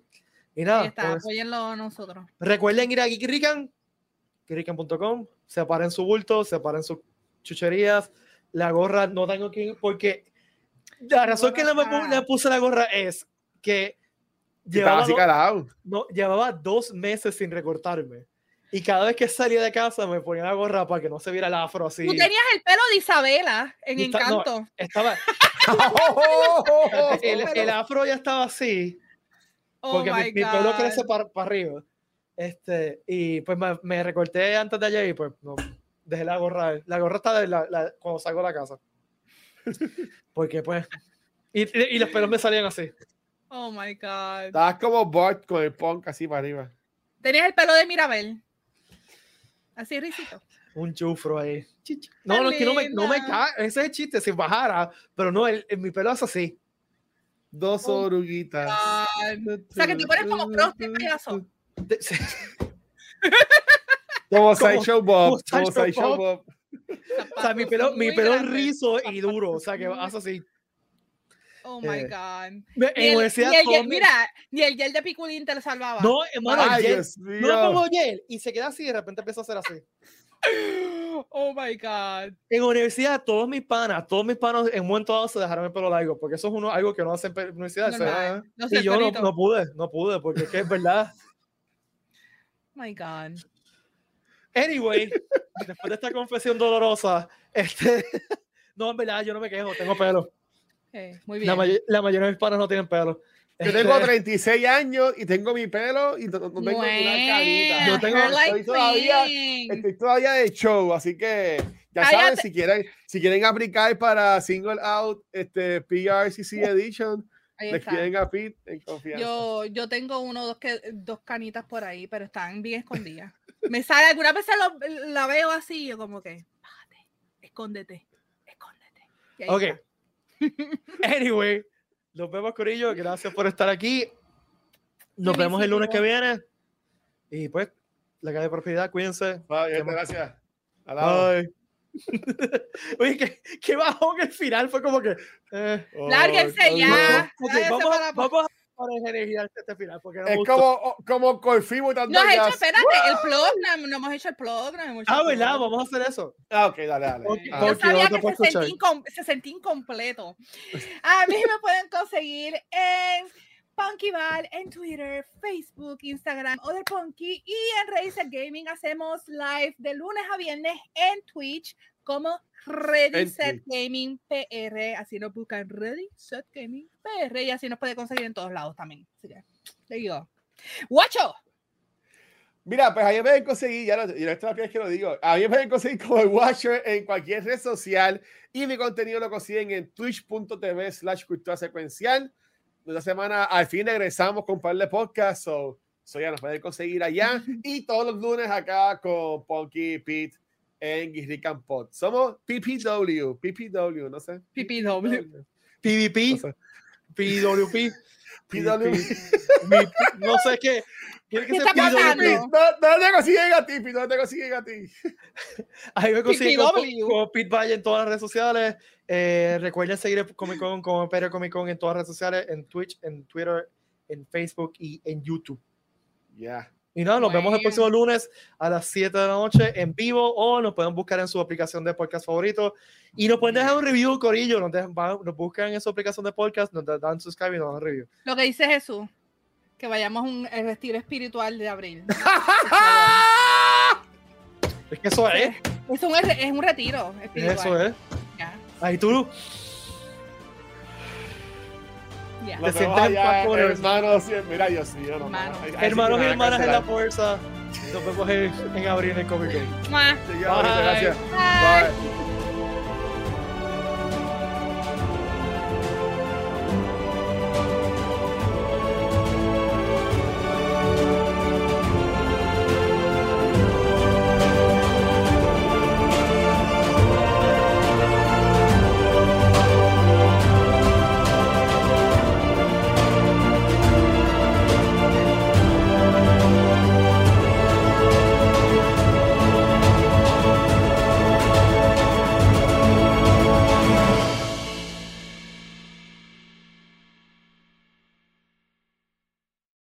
Y nada, está, pues, apóyenlo nosotros. recuerden ir a Geekrican, geekrican.com, separen su bulto, separen sus chucherías. La gorra no tengo que porque la razón que le puse la gorra es que Estaba llevaba, así do- calado. no, llevaba dos meses sin recortarme. Y cada vez que salía de casa me ponía la gorra para que no se viera el afro así. Tú tenías el pelo de Isabela en Y está- no, Encanto. Estaba, el, el afro ya estaba así, oh porque mi, my mi pelo crece para arriba. Este, y pues me, me recorté antes de ayer y pues no, dejé la gorra. La gorra está de la, la- cuando salgo de la casa. Porque pues. Y, y- y los pelos me salían así. Oh my God. Estabas como Bart con el punk así para arriba. Tenías el pelo de Mirabel. Así risito. Un chufro ahí. No, no, es que no me, no me cae. Ese es el chiste, si bajara. Pero no, el, el- mi pelo es así. Dos Oh, oruguitas. God. O sea, que te pones como Frosty payaso. De-. Como Sideshow Bob. como Sideshow Bob. Bob. O sea, mi pelo, mi pelo rizo y duro. O sea, que hace así. Oh my Eh, God. Me- Ni En el, universidad ni el gel- mira, ni el gel de piculín te lo salvaba. No, hermano, el Ay, gel- no mío. pongo gel y se queda así y de repente empieza a hacer así. Oh my God. En universidad, todos mis panas, todos mis panas en un momento dado se dejaron el pelo largo, porque eso es uno, algo que no hacen en universidad. se- Normal. No sé, y yo no, no pude, no pude, porque es que es verdad. Oh my God. Anyway, después de esta confesión dolorosa, este, no, en verdad, yo no me quejo, tengo pelo. Okay, muy La, bien. may- la mayoría de mis panas no tienen pelo. Yo tengo Este, 36 años y tengo mi pelo y no, no tengo ni una canita. Yo tengo- estoy todavía-. Estoy todavía de show, así que ya Cállate. saben, si quieren, si quieren aplicar para Single Out este, PRCC Edition, Ahí les está. piden a Pete en confianza. Yo, yo tengo uno o dos, que, dos canitas por ahí, pero están bien escondidas. Me sale, algunas veces lo- la veo así, yo como que, bájate, escóndete, escóndete. Ok. está. Anyway, nos vemos, Corillo. Gracias por estar aquí. Nos vemos el lunes que viene. Y pues, la calle de propiedad, cuídense. Bye, gracias. Bye. Oye, qué, qué bajón el final. Fue como que. eh. Oh, Lárguense oh, ya. no. Ok, váyanse vamos, para vamos a al este final porque no Es gustó. como, como Corfi botando No has hecho, espérate, el program, no hemos hecho el program. Ah, ¿verdad? Vamos a hacer eso. Ah, ok, dale, dale. Ok, Ah, Yo sabía que se incom- se sentía incompleto. A mí me pueden conseguir en Punkyval, en Twitter, Facebook, Instagram, Other Punky y en Razer Gaming hacemos live de lunes a viernes en Twitch como Ready Set Gaming PR. Así nos buscan Ready Set Gaming PR y así nos puede conseguir en todos lados también. Así que. Mira, pues ahí me pueden conseguir, ya lo, y esta es la que lo digo, a mí me pueden conseguir como el Watcher en cualquier red social y mi contenido lo consiguen en twitch.tv slash cultura secuencial. Esta semana al fin regresamos con un par de podcasts, so, so ya nos pueden conseguir allá y todos los lunes acá con Punky Pete en Guirrican Pod. Somos PPW, PPW, no sé. PPW. PvP, No sé. PWP, PW. mi- no sé qué. Tiene que no te consiguen a ti, Pete, no te consiguen a ti. Ahí me consiguen con, con Pete Valle en todas las redes sociales. Eh, recuerden seguir Comic Con como Imperio Comic Con en todas las redes sociales, en Twitch, en Twitter, en Facebook y en YouTube. Ya. Y nada, nos vemos el próximo lunes a las 7 de la noche en vivo o nos pueden buscar en su aplicación de podcast favorito. Y nos pueden dejar un review, Corillo. Nos, dejan- nos buscan en su aplicación de podcast, nos dan subscribe y nos dan review. Lo que dice Jesús, que vayamos a un el retiro espiritual de abril. Es que eso es. Es un, es un retiro espiritual. Eso es. Ahí tú. Te sientes el- hermanos. sí, Mira, Dios mío. no, Hermanos. y hermanas en la fuerza. Nos vemos en, en abril en el Comic Con. Mua. Sí, ya, ahorita, Bye. Gracias. Bye. Bye.